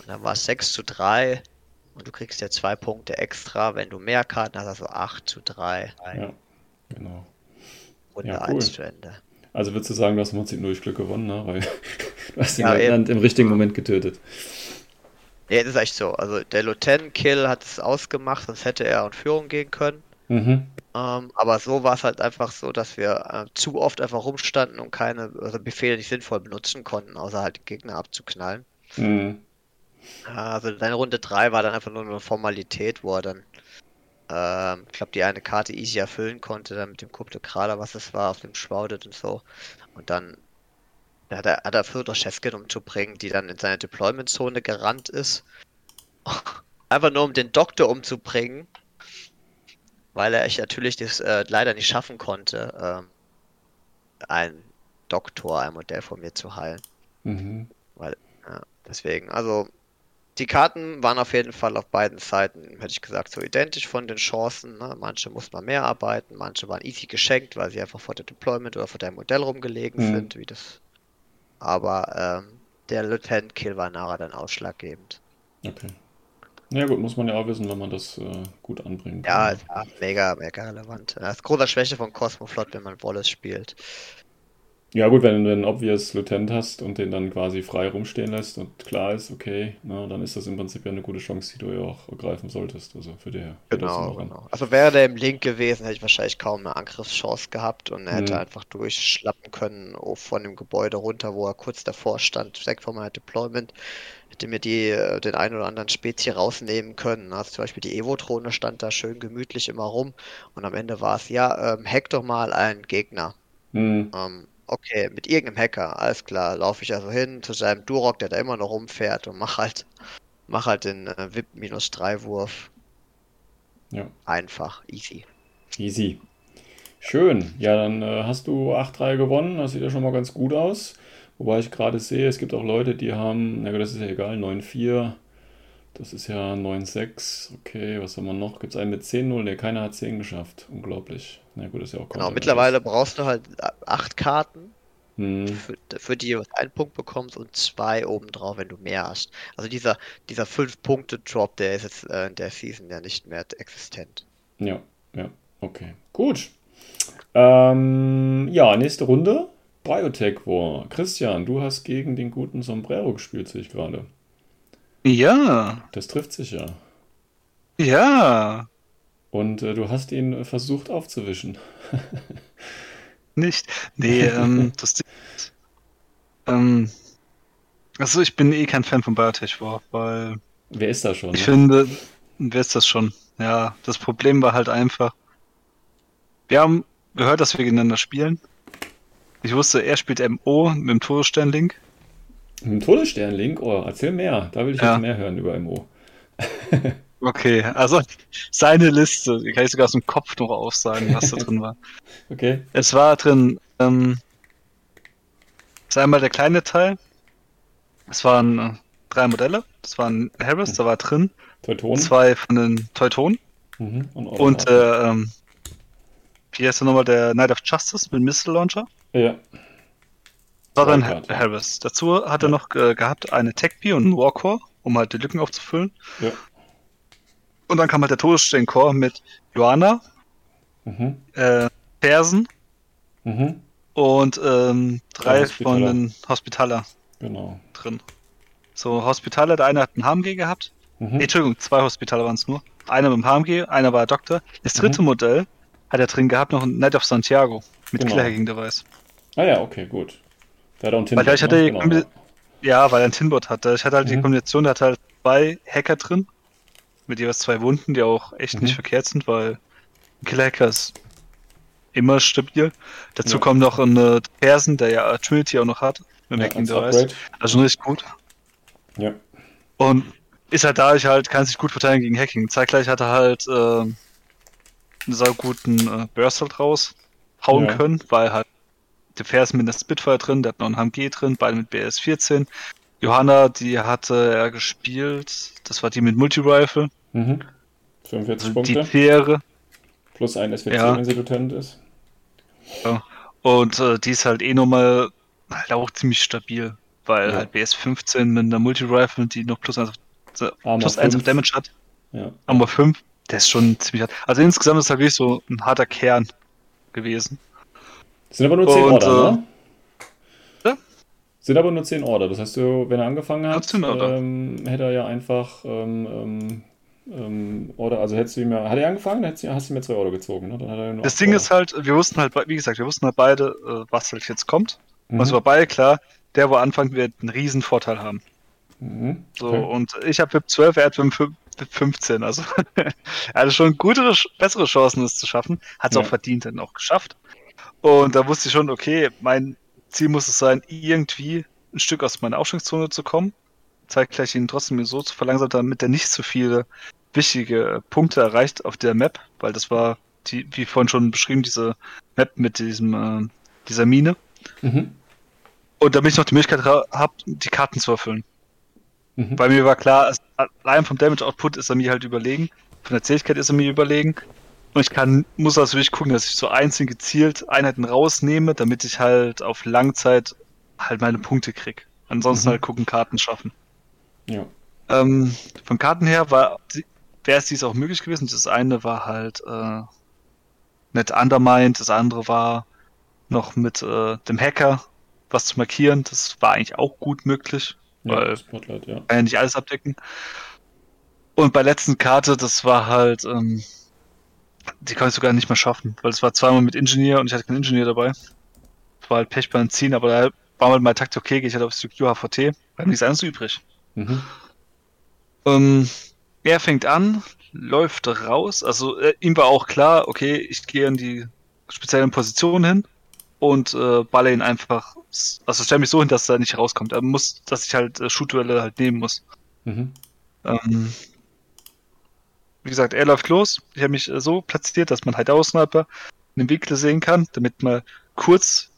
Und dann war es 6 zu 3. Und du kriegst ja zwei Punkte extra, wenn du mehr Karten hast, also 8 zu 3. Ja, genau. Runde ja, cool. 1 zu Ende. Also würdest du sagen, du hast im Prinzip durch Glück gewonnen, ne? weil du hast den ja, Leutnant im richtigen Moment getötet. Ja, das ist echt so. Also der Lieutenant-Kill hat es ausgemacht, sonst hätte er in Führung gehen können. Mhm. Ähm, aber so war es halt einfach so, dass wir äh, zu oft einfach rumstanden und keine also Befehle nicht sinnvoll benutzen konnten, außer halt Gegner abzuknallen. Mhm. Also deine Runde 3 war dann einfach nur eine Formalität, wo er dann, ähm, ich glaube, die eine Karte easy erfüllen konnte, dann mit dem Coup de Kraler, was es war, auf dem Schwaudet und so. Und dann hat er, hat er auch Chefkin umzubringen, die dann in seine Deployment-Zone gerannt ist. Einfach nur um den Doktor umzubringen weil er ich natürlich das äh, leider nicht schaffen konnte, ähm, ein Doktor, ein Modell von mir zu heilen. Mhm. Weil, ja, deswegen, also die Karten waren auf jeden Fall auf beiden Seiten, hätte ich gesagt, so identisch von den Chancen. Ne? Manche mussten man mehr arbeiten, manche waren easy geschenkt, weil sie einfach vor der Deployment oder vor deinem Modell rumgelegen mhm. sind, wie das. Aber ähm, der Lieutenant Kill war nachher dann ausschlaggebend. Okay. Ja gut, muss man ja auch wissen, wenn man das äh, gut anbringt. Ja, ja, mega, mega relevant. Das ist große Schwäche von Cosmoflot, wenn man Wallace spielt. Ja gut, wenn du einen Obvious Lieutenant hast und den dann quasi frei rumstehen lässt und klar ist, okay, na, dann ist das im Prinzip ja eine gute Chance, die du ja auch ergreifen solltest. Also für die. Genau, genau. Also wäre der im Link gewesen, hätte ich wahrscheinlich kaum eine Angriffschance gehabt und er hätte hm. einfach durchschlappen können von dem Gebäude runter, wo er kurz davor stand, weg von meinem Deployment. Hätte mir die äh, den einen oder anderen Spezi rausnehmen können. Also zum Beispiel die Evo-Drohne stand da schön gemütlich immer rum und am Ende war es, ja, ähm, hack doch mal einen Gegner. Hm. Ähm, Okay, mit irgendeinem Hacker, alles klar. Laufe ich also hin zu seinem Durok, der da immer noch rumfährt und mach halt, mach halt den äh, VIP-3-Wurf. Ja. Einfach, easy. Easy. Schön. Ja, dann äh, hast du 8-3 gewonnen. Das sieht ja schon mal ganz gut aus. Wobei ich gerade sehe, es gibt auch Leute, die haben, na gut, das ist ja egal, 9-4. Das ist ja 9-6. Okay, was haben wir noch? Gibt es einen mit 10-0? Ne, keiner hat 10 geschafft. Unglaublich. Na gut, ist ja auch Genau, mittlerweile brauchst du halt 8 Karten, hm. für, für, die du einen Punkt bekommst und zwei obendrauf, wenn du mehr hast. Also dieser, dieser 5-Punkte-Drop, der ist jetzt äh, in der Season ja nicht mehr existent. Ja, ja, okay. Gut. Ähm, ja, nächste Runde. Biotech War. Christian, du hast gegen den guten Sombrero gespielt, sehe ich gerade. Ja. Das trifft sich ja. Ja. Und äh, du hast ihn versucht aufzuwischen. Nicht? Nee, ähm, das ähm, also ich bin eh kein Fan von Biotech War, weil. Wer ist da schon? Ich ne? finde, wer ist das schon? Ja, das Problem war halt einfach. Wir haben gehört, dass wir gegeneinander spielen. Ich wusste, er spielt MO mit dem Todesstern-Link. Dem Todesstern-Link? Oh, erzähl mehr. Da will ich ja. jetzt mehr hören über MO. okay, also seine Liste. Die kann ich sogar aus dem Kopf noch aufsagen, was da drin war. Okay. Es war drin, ähm, das ist einmal der kleine Teil. Es waren äh, drei Modelle. Das waren Harris, da war drin. Teutonen. Zwei von den Teutonen. Mhm. Und, und äh, ähm, wie heißt der nochmal? Der Knight of Justice mit Missile Launcher. Ja. War dann Harris. Dazu hat er noch äh, gehabt eine Tech-Bee und einen Warcore, um halt die Lücken aufzufüllen. Ja. Und dann kam halt der Todesstern-Core mit Joanna, mhm. äh, Persen mhm. und ähm, drei von den Hospitaler genau. drin. So, Hospitaler, der eine hat einen HMG gehabt. Mhm. Nee, Entschuldigung, zwei Hospitaler waren es nur. Einer mit dem HMG, einer war Doktor. Das dritte mhm. Modell hat er drin gehabt, noch ein Knight of Santiago mit genau. Killer-Hacking-Device. Ah ja, okay, gut. Der hat auch einen Tinbot. Weil ich hatte ne? genau. Ja, weil er ein Tinbot hatte. Ich hatte halt mhm. die Kombination, der hat halt zwei Hacker drin. Mit jeweils zwei Wunden, die auch echt mhm. nicht verkehrt sind, weil ein Killer-Hacker ist immer stabil. Dazu ja. kommt noch ein Persen, der ja Trinity auch noch hat. Mit ja, Hacking Device. Also richtig gut. Ja. Und ist halt dadurch halt, kann sich gut verteidigen gegen Hacking. Zeitgleich hat er halt äh, einen sehr guten äh, Burst halt raushauen ja. können, weil halt der Vers mit der Spitfire drin, der hat noch ein HMG drin, beide mit BS 14. Johanna, die hatte er gespielt, das war die mit Multi-Rifle. Mhm. 45 also Punkte. Die Fähre. Plus ein SWC, ja. wenn sie Lieutenant ist. Ja. Und äh, die ist halt eh nochmal halt auch ziemlich stabil, weil ja. halt BS 15 mit einer Multi-Rifle, die noch plus 1 auf, plus 1 auf Damage hat. Ja. Armor 5, der ist schon ziemlich hart. Also insgesamt ist halt wirklich so ein harter Kern gewesen. Sind aber nur 10 Order, äh, ne? Ja? Sind aber nur 10 Order. Das heißt, wenn er angefangen hat, ähm, hätte er ja einfach ähm, ähm, ähm, Order, also hättest du ihm ja, hat er angefangen, dann hast du ihm ja zwei Order gezogen, ne? das Ding Order. ist halt, wir wussten halt, wie gesagt, wir wussten halt beide, äh, was halt jetzt kommt. Mhm. Also war beide klar, der, wo anfangen wird, einen riesen Vorteil haben. Mhm. So, okay. und ich habe VIP 12, er hat VIP 15. Also er hatte schon gute, bessere Chancen, das zu schaffen. Hat es ja. auch verdient dann auch geschafft. Und da wusste ich schon, okay, mein Ziel muss es sein, irgendwie ein Stück aus meiner Aufstiegszone zu kommen. Zeitgleich ihn trotzdem so zu verlangsamen, damit er nicht zu viele wichtige Punkte erreicht auf der Map, weil das war, die, wie vorhin schon beschrieben, diese Map mit diesem, äh, dieser Mine. Mhm. Und damit ich noch die Möglichkeit habe, die Karten zu erfüllen. Mhm. Bei mir war klar, allein vom Damage Output ist er mir halt überlegen, von der Zähigkeit ist er mir überlegen und ich kann, muss also wirklich gucken, dass ich so einzeln gezielt Einheiten rausnehme, damit ich halt auf Langzeit halt meine Punkte krieg. Ansonsten mhm. halt gucken, Karten schaffen. Ja. Ähm, von Karten her war wäre es dies auch möglich gewesen. Das eine war halt äh, nicht Undermined, das andere war noch mit äh, dem Hacker was zu markieren. Das war eigentlich auch gut möglich, ja, weil Spotlight, ja. kann ja nicht alles abdecken. Und bei letzten Karte, das war halt, ähm, die konnte ich sogar nicht mehr schaffen, weil es war zweimal mit Ingenieur und ich hatte keinen Ingenieur dabei. Das war halt Pech beim Ziehen, aber da war mal meine Taktik okay, gehe ich halt aufs QHVT, war nichts anderes übrig. Mhm. Ähm, er fängt an, läuft raus, also äh, ihm war auch klar, okay, ich gehe in die speziellen Positionen hin und äh, balle ihn einfach, also stelle mich so hin, dass er nicht rauskommt. Er muss, dass ich halt äh, Shoot-Duelle halt nehmen muss. Mhm. Ähm, wie gesagt, er läuft los. Ich habe mich äh, so platziert, dass man halt in den Winkel sehen kann, damit mal kurz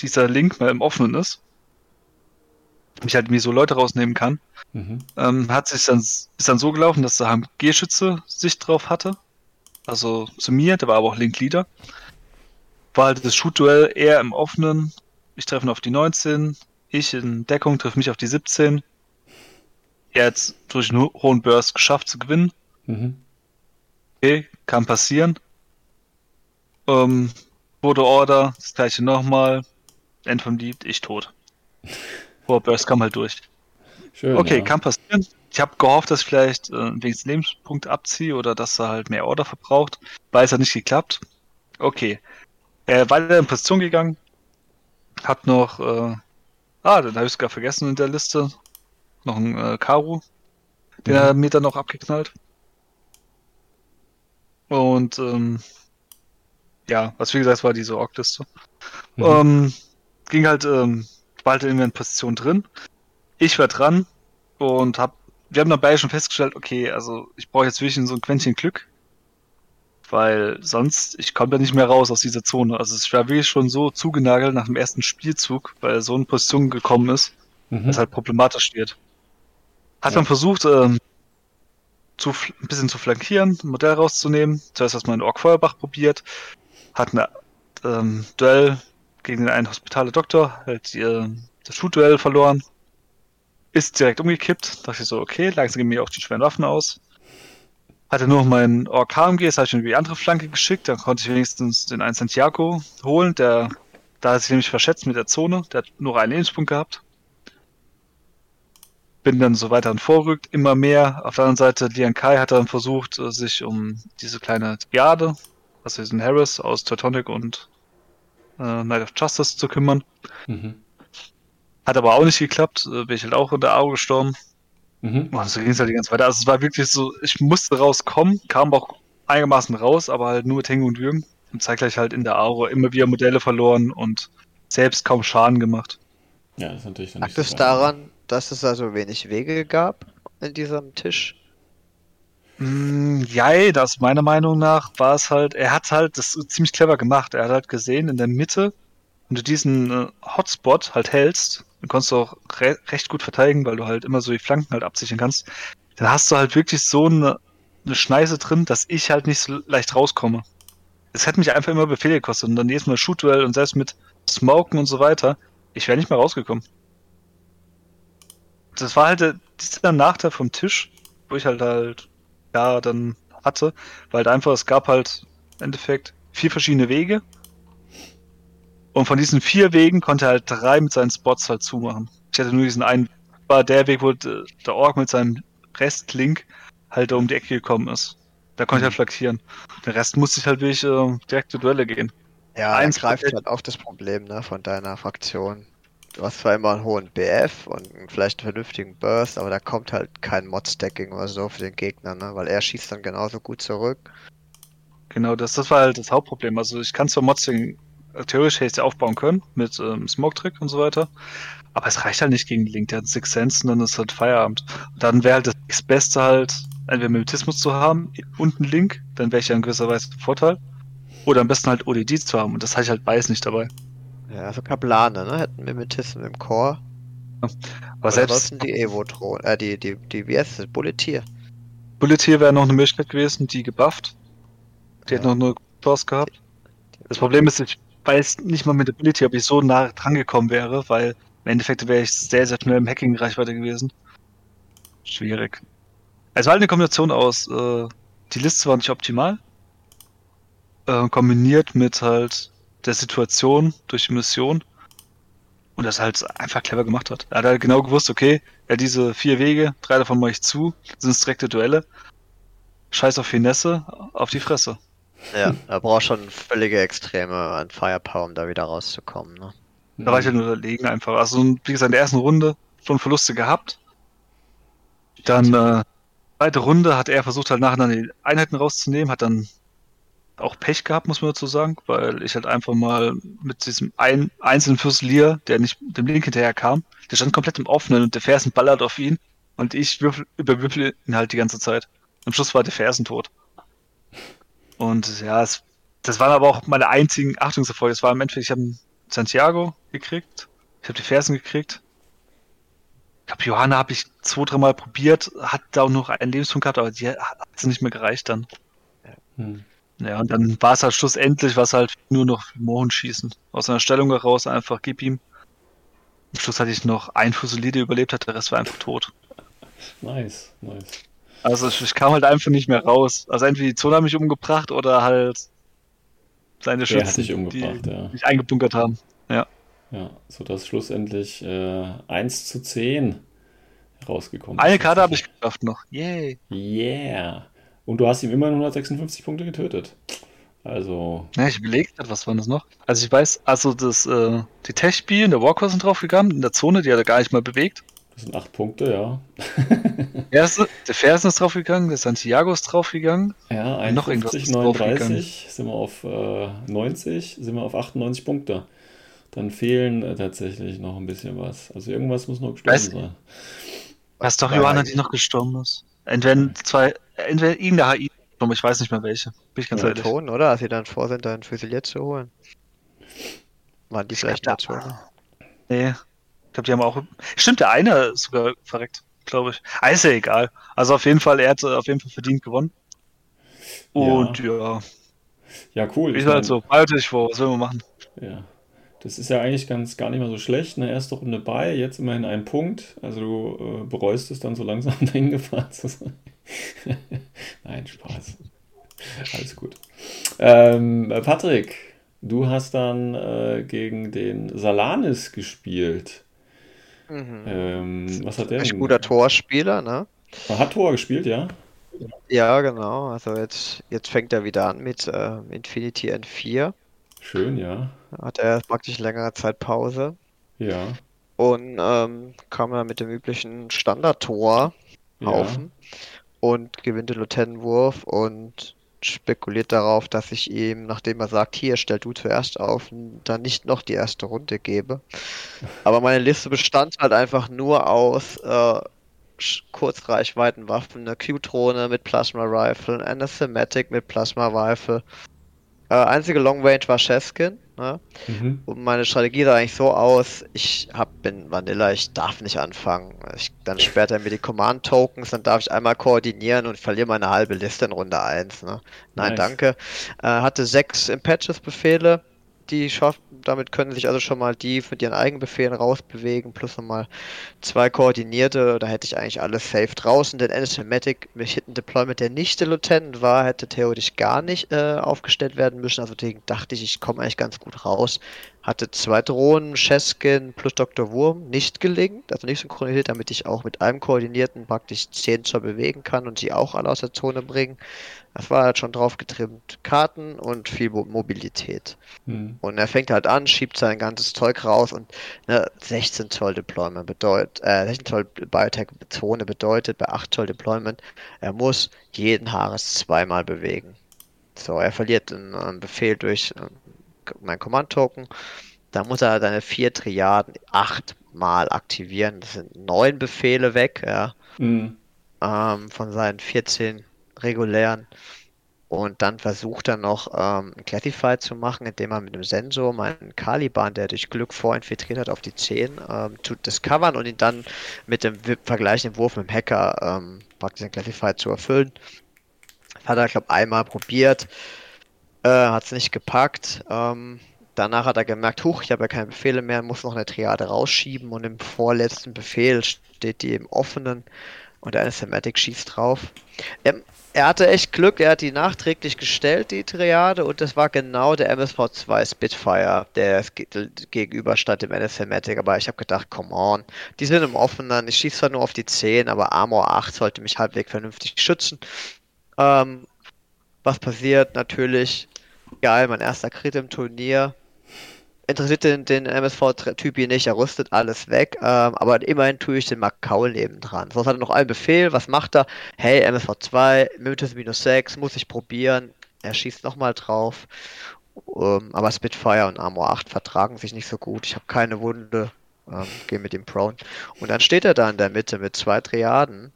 dieser Link mal im Offenen ist. Mich halt wie so Leute rausnehmen kann. Mhm. Ähm, hat sich dann, ist dann so gelaufen, dass der HMG-Schütze Sicht drauf hatte. Also zu mir, der war aber auch Link-Leader. War halt das Shoot-Duell eher im Offenen. Ich treffe ihn auf die 19. Ich in Deckung treffe mich auf die 17. Er hat durch einen hohen Burst geschafft zu gewinnen. Mhm. Okay, kann passieren. Ähm, wurde Order, das gleiche nochmal. End vom Lied, ich tot. Hoher Burst kam halt durch. Schön, okay, ja. kann passieren. Ich habe gehofft, dass ich vielleicht äh, wenigstens Lebenspunkte abziehe oder dass er halt mehr Order verbraucht. Weil es hat nicht geklappt. Okay. Er war weiter in Position gegangen. Hat noch, äh, ah, den habe ich sogar vergessen in der Liste. Noch ein äh, Karu. Den mhm. er mir dann noch abgeknallt. Und ähm, ja, was wie gesagt war diese Org-Liste. Mhm. Ähm, ging halt, ähm, war halt in der Position drin. Ich war dran und hab, wir haben dabei schon festgestellt, okay, also ich brauche jetzt wirklich so ein Quäntchen Glück, weil sonst, ich komme da nicht mehr raus aus dieser Zone. Also ich war wirklich schon so zugenagelt nach dem ersten Spielzug, weil er so in Position gekommen ist, mhm. dass halt problematisch wird. Hat ja. man versucht, ähm, zu, ein bisschen zu flankieren, ein Modell rauszunehmen. Zuerst erstmal in Ork Feuerbach probiert, hat ein ähm, Duell gegen einen hospitale Doktor, halt äh, das Shoot-Duell verloren, ist direkt umgekippt. Da dachte ich so, okay, langsam gehen mir auch die schweren Waffen aus. Hatte nur noch meinen Ork HMG, das habe ich in die andere Flanke geschickt, dann konnte ich wenigstens den einen Santiago holen, der, da hat sich nämlich verschätzt mit der Zone, der hat nur einen Lebenspunkt gehabt bin dann so weiter vorrückt, immer mehr. Auf der anderen Seite, Lian Kai hat dann versucht, äh, sich um diese kleine Triade, also diesen Harris aus Teutonic und äh, Night of Justice zu kümmern. Mhm. Hat aber auch nicht geklappt, äh, bin ich halt auch in der Auge gestorben. Mhm. Und so ging es halt die ganze Zeit weiter. Also es war wirklich so, ich musste rauskommen, kam auch einigermaßen raus, aber halt nur mit Hängen und Würgen. Und zeitgleich halt in der Aura immer wieder Modelle verloren und selbst kaum Schaden gemacht. Ja, das ist natürlich dann Lag das so daran, dass es also wenig Wege gab in diesem Tisch? Mm, ja, das meiner Meinung nach war es halt, er hat halt das ziemlich clever gemacht. Er hat halt gesehen, in der Mitte, wenn du diesen äh, Hotspot halt hältst, dann kannst du auch re recht gut verteidigen, weil du halt immer so die Flanken halt absichern kannst. Dann hast du halt wirklich so eine, eine Schneise drin, dass ich halt nicht so leicht rauskomme. Es hätte mich einfach immer Befehle gekostet und dann jedes Mal Shoot-Duell und selbst mit Smoken und so weiter, ich wäre nicht mehr rausgekommen das war halt der, dieser Nachteil vom Tisch, wo ich halt halt, ja, dann hatte, weil halt einfach, es gab halt im Endeffekt vier verschiedene Wege. Und von diesen vier Wegen konnte er halt drei mit seinen Spots halt zumachen. Ich hatte nur diesen einen, war der Weg, wo der Ork mit seinem Restlink halt um die Ecke gekommen ist. Da konnte ich halt mhm. flankieren. Den Rest musste ich halt wirklich äh, direkt zu Duelle gehen. Ja, eins greift halt auch das Problem ne, von deiner Fraktion. Du hast zwar immer einen hohen BF und vielleicht einen vernünftigen Burst, aber da kommt halt kein Mod-Stacking oder so für den Gegner, ne? Weil er schießt dann genauso gut zurück. Genau, das, das war halt das Hauptproblem. Also ich kann zwar Mod-Stacking theoretisch hätte ich aufbauen können mit ähm, Smoke-Trick und so weiter, aber es reicht halt nicht gegen Link. Der hat Six Sense und dann ist halt Feierabend. Und dann wäre halt das Beste halt, entweder Mimetismus zu haben und einen Link, dann wäre ich ja in gewisser Weise ein Vorteil. Oder am besten halt ODD zu haben und das hatte ich halt beides nicht dabei. Ja, also Kaplane, ne? Hätten Mimetism im Core. Aber selbst. die Evo-Thron, äh, die, die, die, wie heißt das? Bulletier. Bulletier wäre noch eine Möglichkeit gewesen, die gebufft. Die ja. hätte noch eine Chance gehabt. Das Problem ist, ich weiß nicht mal mit der Bulletier, ob ich so nah dran gekommen wäre, weil im Endeffekt wäre ich sehr, sehr schnell im Hacking-Reichweite gewesen. schwierig. Es war halt eine Kombination aus, äh, die Liste war nicht optimal, äh, kombiniert mit halt der Situation durch die Mission und das halt einfach clever gemacht hat. Er hat halt genau gewusst, okay, ja, diese vier Wege, drei davon mache ich zu, sind es direkte Duelle. Scheiß auf Finesse, auf die Fresse. Ja, er braucht schon völlige Extreme an Firepower, um da wieder rauszukommen. Ne? Da war ich halt nur überlegen einfach. Also, wie gesagt, in der ersten Runde schon Verluste gehabt. Dann, äh, zweite Runde hat er versucht halt nachher dann die Einheiten rauszunehmen, hat dann auch Pech gehabt, muss man dazu sagen, weil ich halt einfach mal mit diesem ein, einzelnen Fürselier, der nicht dem Link hinterher kam, der stand komplett im Offenen und der Fersen ballert auf ihn und ich würfel, überwürfel ihn halt die ganze Zeit. Am Schluss war der Fersen tot. Und ja, es, das waren aber auch meine einzigen Achtungserfolge. Es war im Endeffekt, ich habe Santiago gekriegt, ich habe die Fersen gekriegt. Ich glaube, Johanna habe ich zwei, dreimal probiert, hat da auch noch einen Lebenspunkt gehabt, aber die hat es nicht mehr gereicht dann. Hm. Ja, und dann war es halt schlussendlich, was halt nur noch Mohn schießen. Aus einer Stellung heraus einfach, gib ihm. Am Schluss hatte ich noch ein Fusilier, der überlebt hat, der Rest war einfach tot. Nice, nice. Also ich, ich kam halt einfach nicht mehr raus. Also entweder die Zone haben mich umgebracht oder halt seine Schützen, die ja. mich eingebunkert haben. Ja. Ja, sodass schlussendlich äh, 1 zu 10 rausgekommen ist. Eine Karte habe ich geschafft noch. Yay. Yeah. Und du hast ihm immerhin 156 Punkte getötet. Also. Ja, ich überlege gerade, was war das noch? Also ich weiß, also das, äh, die Tech-Spiel in der Walker sind draufgegangen, in der Zone, die hat er gar nicht mal bewegt. Das sind acht Punkte, ja. Erste, der Fersen ist draufgegangen, der Santiago ist draufgegangen. Ja, 51, noch irgendwas 39, sind wir auf äh, 90, sind wir auf 98 Punkte. Dann fehlen äh, tatsächlich noch ein bisschen was. Also irgendwas muss noch gestorben weißt, sein. Was doch Johanna, die noch gestorben ist. Entweder zwei, entweder irgendeine HI, ich weiß nicht mehr welche. Bin ich ganz ja, ehrlich. Ton, oder? Als sie dann vor sind, dann Füsilier zu holen. Waren die vielleicht in der Nee, ich glaube, die haben auch. Stimmt, der eine ist sogar verreckt, glaube ich. Ah, ist ja egal. Also auf jeden Fall, er hat auf jeden Fall verdient gewonnen. Und ja. Ja, ja cool. Ist halt so, behalte ich vor, was will man machen? Ja. Das ist ja eigentlich ganz gar nicht mal so schlecht. Ne? Erste Runde bei, jetzt immerhin ein Punkt. Also du äh, bereust es dann so langsam dahin gefahren zu sein. Nein, Spaß. Alles gut. Ähm, Patrick, du hast dann äh, gegen den Salanis gespielt. Mhm. Ähm, was hat der? Ein guter Torspieler, ne? Er hat Tor gespielt, ja? Ja, genau. Also jetzt, jetzt fängt er wieder an mit äh, Infinity N4. Schön, ja. Hat er praktisch längere Zeit Pause. Ja. Und ähm, kam er mit dem üblichen Standard-Tor Haufen ja. Und gewinnt den Laternenwurf und spekuliert darauf, dass ich ihm, nachdem er sagt, hier, stell du zuerst auf, dann nicht noch die erste Runde gebe. Aber meine Liste bestand halt einfach nur aus äh, Kurzreichweitenwaffen, eine Q-Drohne mit Plasma Rifle, eine Thematic mit Plasma Rifle. Äh, einzige Long Range war Cheskin. Ne? Mhm. Und meine Strategie sah eigentlich so aus, ich hab, bin Vanilla, ich darf nicht anfangen. Ich, dann sperrt er mir die Command-Tokens, dann darf ich einmal koordinieren und verliere meine halbe Liste in Runde 1. Ne? Nein, nice. danke. Äh, hatte sechs Impatches-Befehle, die schaffen, damit können sich also schon mal die mit ihren eigenen Befehlen rausbewegen, plus nochmal zwei koordinierte, da hätte ich eigentlich alles safe draußen. Den Anathematic mit Hidden Deployment, der nicht der Lieutenant war, hätte theoretisch gar nicht äh, aufgestellt werden müssen, also deswegen dachte ich, ich komme eigentlich ganz gut raus. Hatte zwei Drohnen, Cheskin plus Dr. Wurm, nicht gelingt, also nicht synchronisiert, damit ich auch mit einem Koordinierten praktisch 10 Zoll bewegen kann und sie auch alle aus der Zone bringen. Das war halt schon drauf getrimmt. Karten und viel Mobilität. Hm. Und er fängt halt an, schiebt sein ganzes Zeug raus und ne, 16 Zoll Deployment bedeutet, äh, 16 Zoll Biotech-Zone bedeutet bei 8 Zoll Deployment, er muss jeden Haares zweimal bewegen. So, er verliert einen, einen Befehl durch äh, mein Command-Token. Da muss er seine vier Triaden achtmal aktivieren. Das sind neun Befehle weg, ja. Mhm. Ähm, von seinen 14 regulären. Und dann versucht er noch ähm, Classify zu machen, indem er mit dem Sensor meinen Caliban, der durch Glück vorinfiltriert hat, auf die 10 ähm, zu discovern und ihn dann mit dem vergleichenden Wurf mit dem Hacker ähm, praktisch den Classify zu erfüllen. Das hat er, glaube ich, einmal probiert, äh, hat es nicht gepackt. Ähm, danach hat er gemerkt, huch, ich habe ja keine Befehle mehr, muss noch eine Triade rausschieben und im vorletzten Befehl steht die im offenen Und der Anathematic schießt drauf. Er, er, hatte echt Glück, er hat die nachträglich gestellt, die Triade, und das war genau der MSV2 Spitfire, der gegenüber stand dem Anathematic. Aber ich habe gedacht, come on, die sind im Offenen, ich schieße zwar nur auf die 10, aber Armor 8 sollte mich halbwegs vernünftig schützen. Ähm, was passiert? Natürlich, geil, mein erster Crit im Turnier interessiert den, den MSV-Typi nicht, er rüstet alles weg, ähm, aber immerhin tue ich den Macau neben dran. Sonst hat er noch einen Befehl, was macht er? Hey, MSV2, Mythos minus 6, muss ich probieren. Er schießt nochmal drauf. Ähm, aber Spitfire und Armor 8 vertragen sich nicht so gut. Ich habe keine Wunde, ähm, gehe mit ihm prone. Und dann steht er da in der Mitte mit zwei Triaden.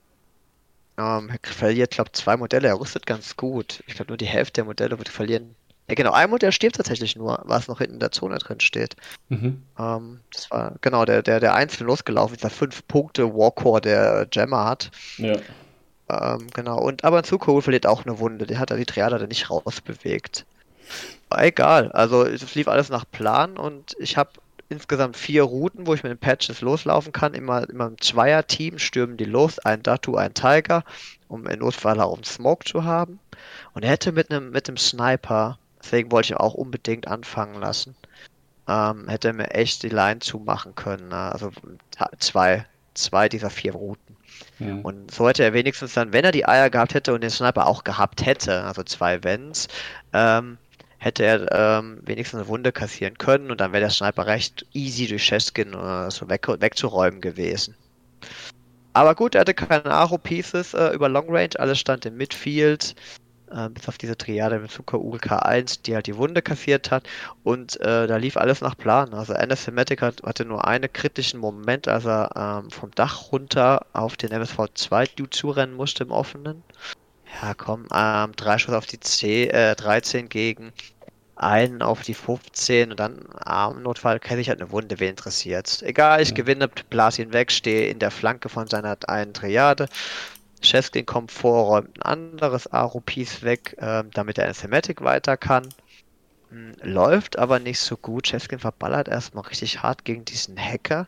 Ähm, verliert, glaube zwei Modelle, er rüstet ganz gut. Ich glaube, nur die Hälfte der Modelle wird verlieren ja, genau, ein Modell stirbt tatsächlich nur, was noch hinten in der Zone drin steht. Mhm. Ähm, das war genau der, der, der einzeln losgelaufen ist, der 5 Punkte Warcore, der Gemma hat. Ja. Ähm, genau, und aber ein Zuko verliert auch eine Wunde, der hat da die Triade dann nicht rausbewegt. War egal, also es lief alles nach Plan und ich habe insgesamt vier Routen, wo ich mit den Patches loslaufen kann. Immer, immer im Zweier-Team stürmen die los, ein Datu, ein Tiger, um in Notfall auch einen Smoke zu haben. Und er hätte mit einem mit einem Sniper Deswegen wollte ich auch unbedingt anfangen lassen. Ähm, hätte mir echt die Line zumachen können. Ne? Also zwei, zwei dieser vier Routen. Ja. Und so hätte er wenigstens dann, wenn er die Eier gehabt hätte und den Sniper auch gehabt hätte, also zwei Wenns, ähm, hätte er ähm, wenigstens eine Wunde kassieren können und dann wäre der Sniper recht easy durch Cheskin äh, so weg, wegzuräumen gewesen. Aber gut, er hatte keine Aro-Pieces äh, über Long Range, alles stand im Midfield äh, bis auf diese Triade mit Zucker ULK1, die halt die Wunde kassiert hat. Und äh, da lief alles nach Plan. Also Anathematic hat, hatte nur einen kritischen Moment, als er ähm, vom Dach runter auf den MSV2 zurennen musste im Offenen. Ja, komm, ähm, drei Schuss auf die C, äh, 13 gegen einen auf die 15 und dann ah, im Notfall kenne ich halt eine Wunde, wen interessiert. Egal, ich gewinne, blas ihn weg, stehe in der Flanke von seiner einen Triade Cheskin kommt vor, räumt ein anderes Aro-Piece weg, äh, damit er in Thematic weiter kann. Hm, läuft aber nicht so gut. Cheskin verballert erstmal richtig hart gegen diesen Hacker.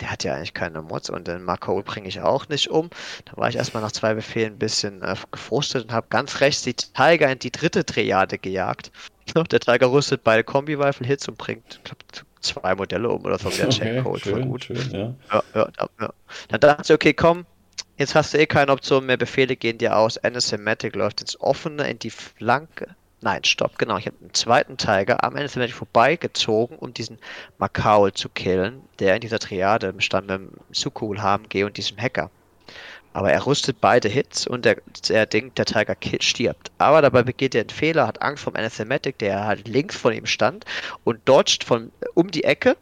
Der hat ja eigentlich keine Mods und den Marco bringe ich auch nicht um. Da war ich erstmal nach zwei Befehlen ein bisschen äh, gefrustet und habe ganz rechts die Tiger in die dritte Triade gejagt. Der Tiger rüstet beide Kombi-Rifle-Hits und bringt, glaub, zwei Modelle um oder so. Der okay, Checkcode schön, voll gut. Schön, ja. Ja, ja, ja. Dann dachte ich, okay, komm, Jetzt hast du eh keine Option mehr. Befehle gehen dir aus. Anathematic läuft ins Offene, in die Flanke. Nein, stopp, genau. Ich habe einen zweiten Tiger am Anathematic vorbeigezogen, um diesen Makaul zu killen, der in dieser Triade bestand mit dem Sukul HMG und diesem Hacker. Aber er rüstet beide Hits und der, der denkt, der Tiger stirbt. Aber dabei begeht er einen Fehler, hat Angst vom Anathematic, der halt links von ihm stand und dodgt von um die Ecke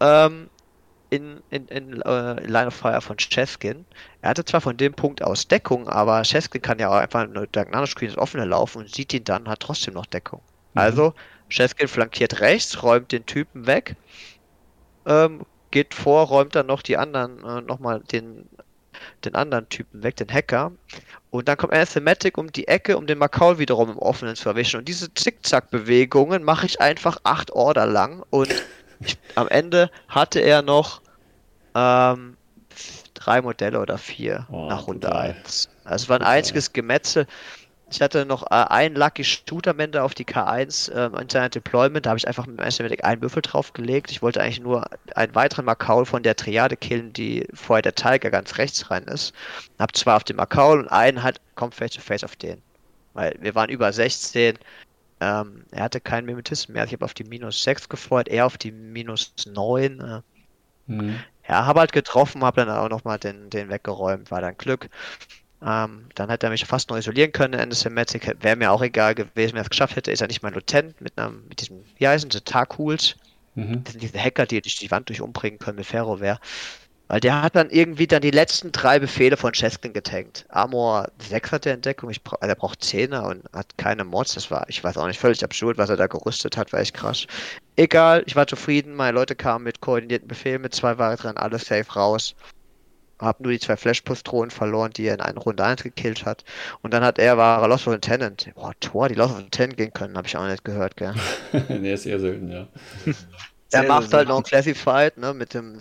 ähm, in, in, in uh, Line of Fire von Cheskin. Er hatte zwar von dem Punkt aus Deckung, aber Cheskin kann ja auch einfach eine Diagonal Screen ins offene laufen und sieht ihn dann, hat trotzdem noch Deckung. Mhm. Also, Cheskin flankiert rechts, räumt den Typen weg, ähm, geht vor, räumt dann noch die anderen, äh, nochmal den, den anderen Typen weg, den Hacker. Und dann kommt Anathematic um die Ecke, um den Macau wiederum im Offenen zu erwischen. Und diese Zickzack-Bewegungen mache ich einfach acht Order lang und ich, am Ende hatte er noch ähm, drei Modelle oder vier oh, nach Runde 1. Also es war ein total. einziges Gemetzel. Ich hatte noch äh, einen Lucky Shoot am Ende auf die K1 äh, in seiner Deployment. Da habe ich einfach mit dem Estimatic einen Würfel draufgelegt. Ich wollte eigentlich nur einen weiteren Makaul von der Triade killen, die vorher der Tiger ganz rechts rein ist. Habe zwei auf dem Makaul und einen halt kommt face to face auf den. Weil wir waren über 16. Ähm, er hatte keinen Mimetismus mehr. Ich habe auf die minus 6 gefreut, er auf die minus 9. Äh, mhm. Ja, habe halt getroffen, habe dann auch nochmal den, den weggeräumt, war dann Glück. Ähm, dann hätte er mich fast noch isolieren können in der Thematic, wäre mir auch egal gewesen, wenn er es geschafft hätte, ist er nicht mein Lutent mit einem, mit diesem, wie heißen sie, Tarkuls. Mhm. Das sind diese Hacker, die durch die Wand durch umbringen können mit Ferrowehr. Weil der hat dann irgendwie dann die letzten drei Befehle von Cheskin getankt. Armor 6 hat der Entdeckung, ich bra er braucht 10er und hat keine Mods. Das war, ich weiß auch nicht, völlig absurd, was er da gerüstet hat, war echt krass. Egal, ich war zufrieden, meine Leute kamen mit koordinierten Befehlen, mit zwei weiteren, alles safe raus. Hab nur die zwei Flash-Postronen verloren, die er in einer Runde 1 gekillt hat. Und dann hat er, war er Lost of Lieutenant. Boah, Tor, die Lost of Lieutenant gehen können, habe ich auch nicht gehört, gell. nee, ist eher selten, ja. er macht halt noch Classified, ne, mit dem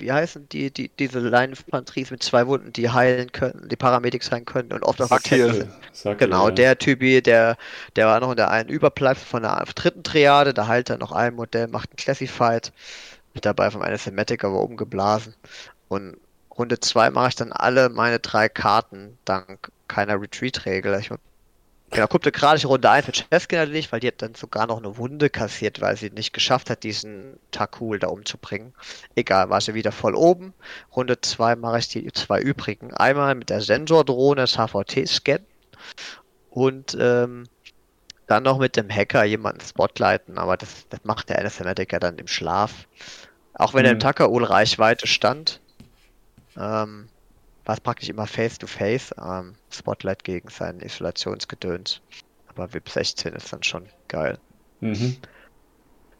wie heißen die, die diese Line-Infanteries mit zwei Wunden, die heilen können, die Paramedics sein können und oft der Kette sind. Genau, ja. der Typi, der, der war noch in der einen Überbleibsel von der dritten Triade, da heilt er noch ein Modell, macht ein Classified, mit dabei vom eine Thematic aber umgeblasen. Und Runde 2 mache ich dann alle meine drei Karten dank keiner Retreat-Regel. Ich Genau, guckte gerade Runde 1 mit Cheskin erledigt, weil die hat dann sogar noch eine Wunde kassiert, weil sie nicht geschafft hat, diesen Takul da umzubringen. Egal, war sie wieder voll oben. Runde 2 mache ich die zwei übrigen. Einmal mit der Sensor-Drohne das HVT scannen und ähm, dann noch mit dem Hacker jemanden spotlighten, aber das, das macht der ja dann im Schlaf. Auch wenn mhm. er im Takaul-Reichweite stand. Ähm, war es praktisch immer Face-to-Face, -face, ähm, Spotlight gegen seinen Isolationsgedöns. Aber VIP 16 ist dann schon geil. Mhm.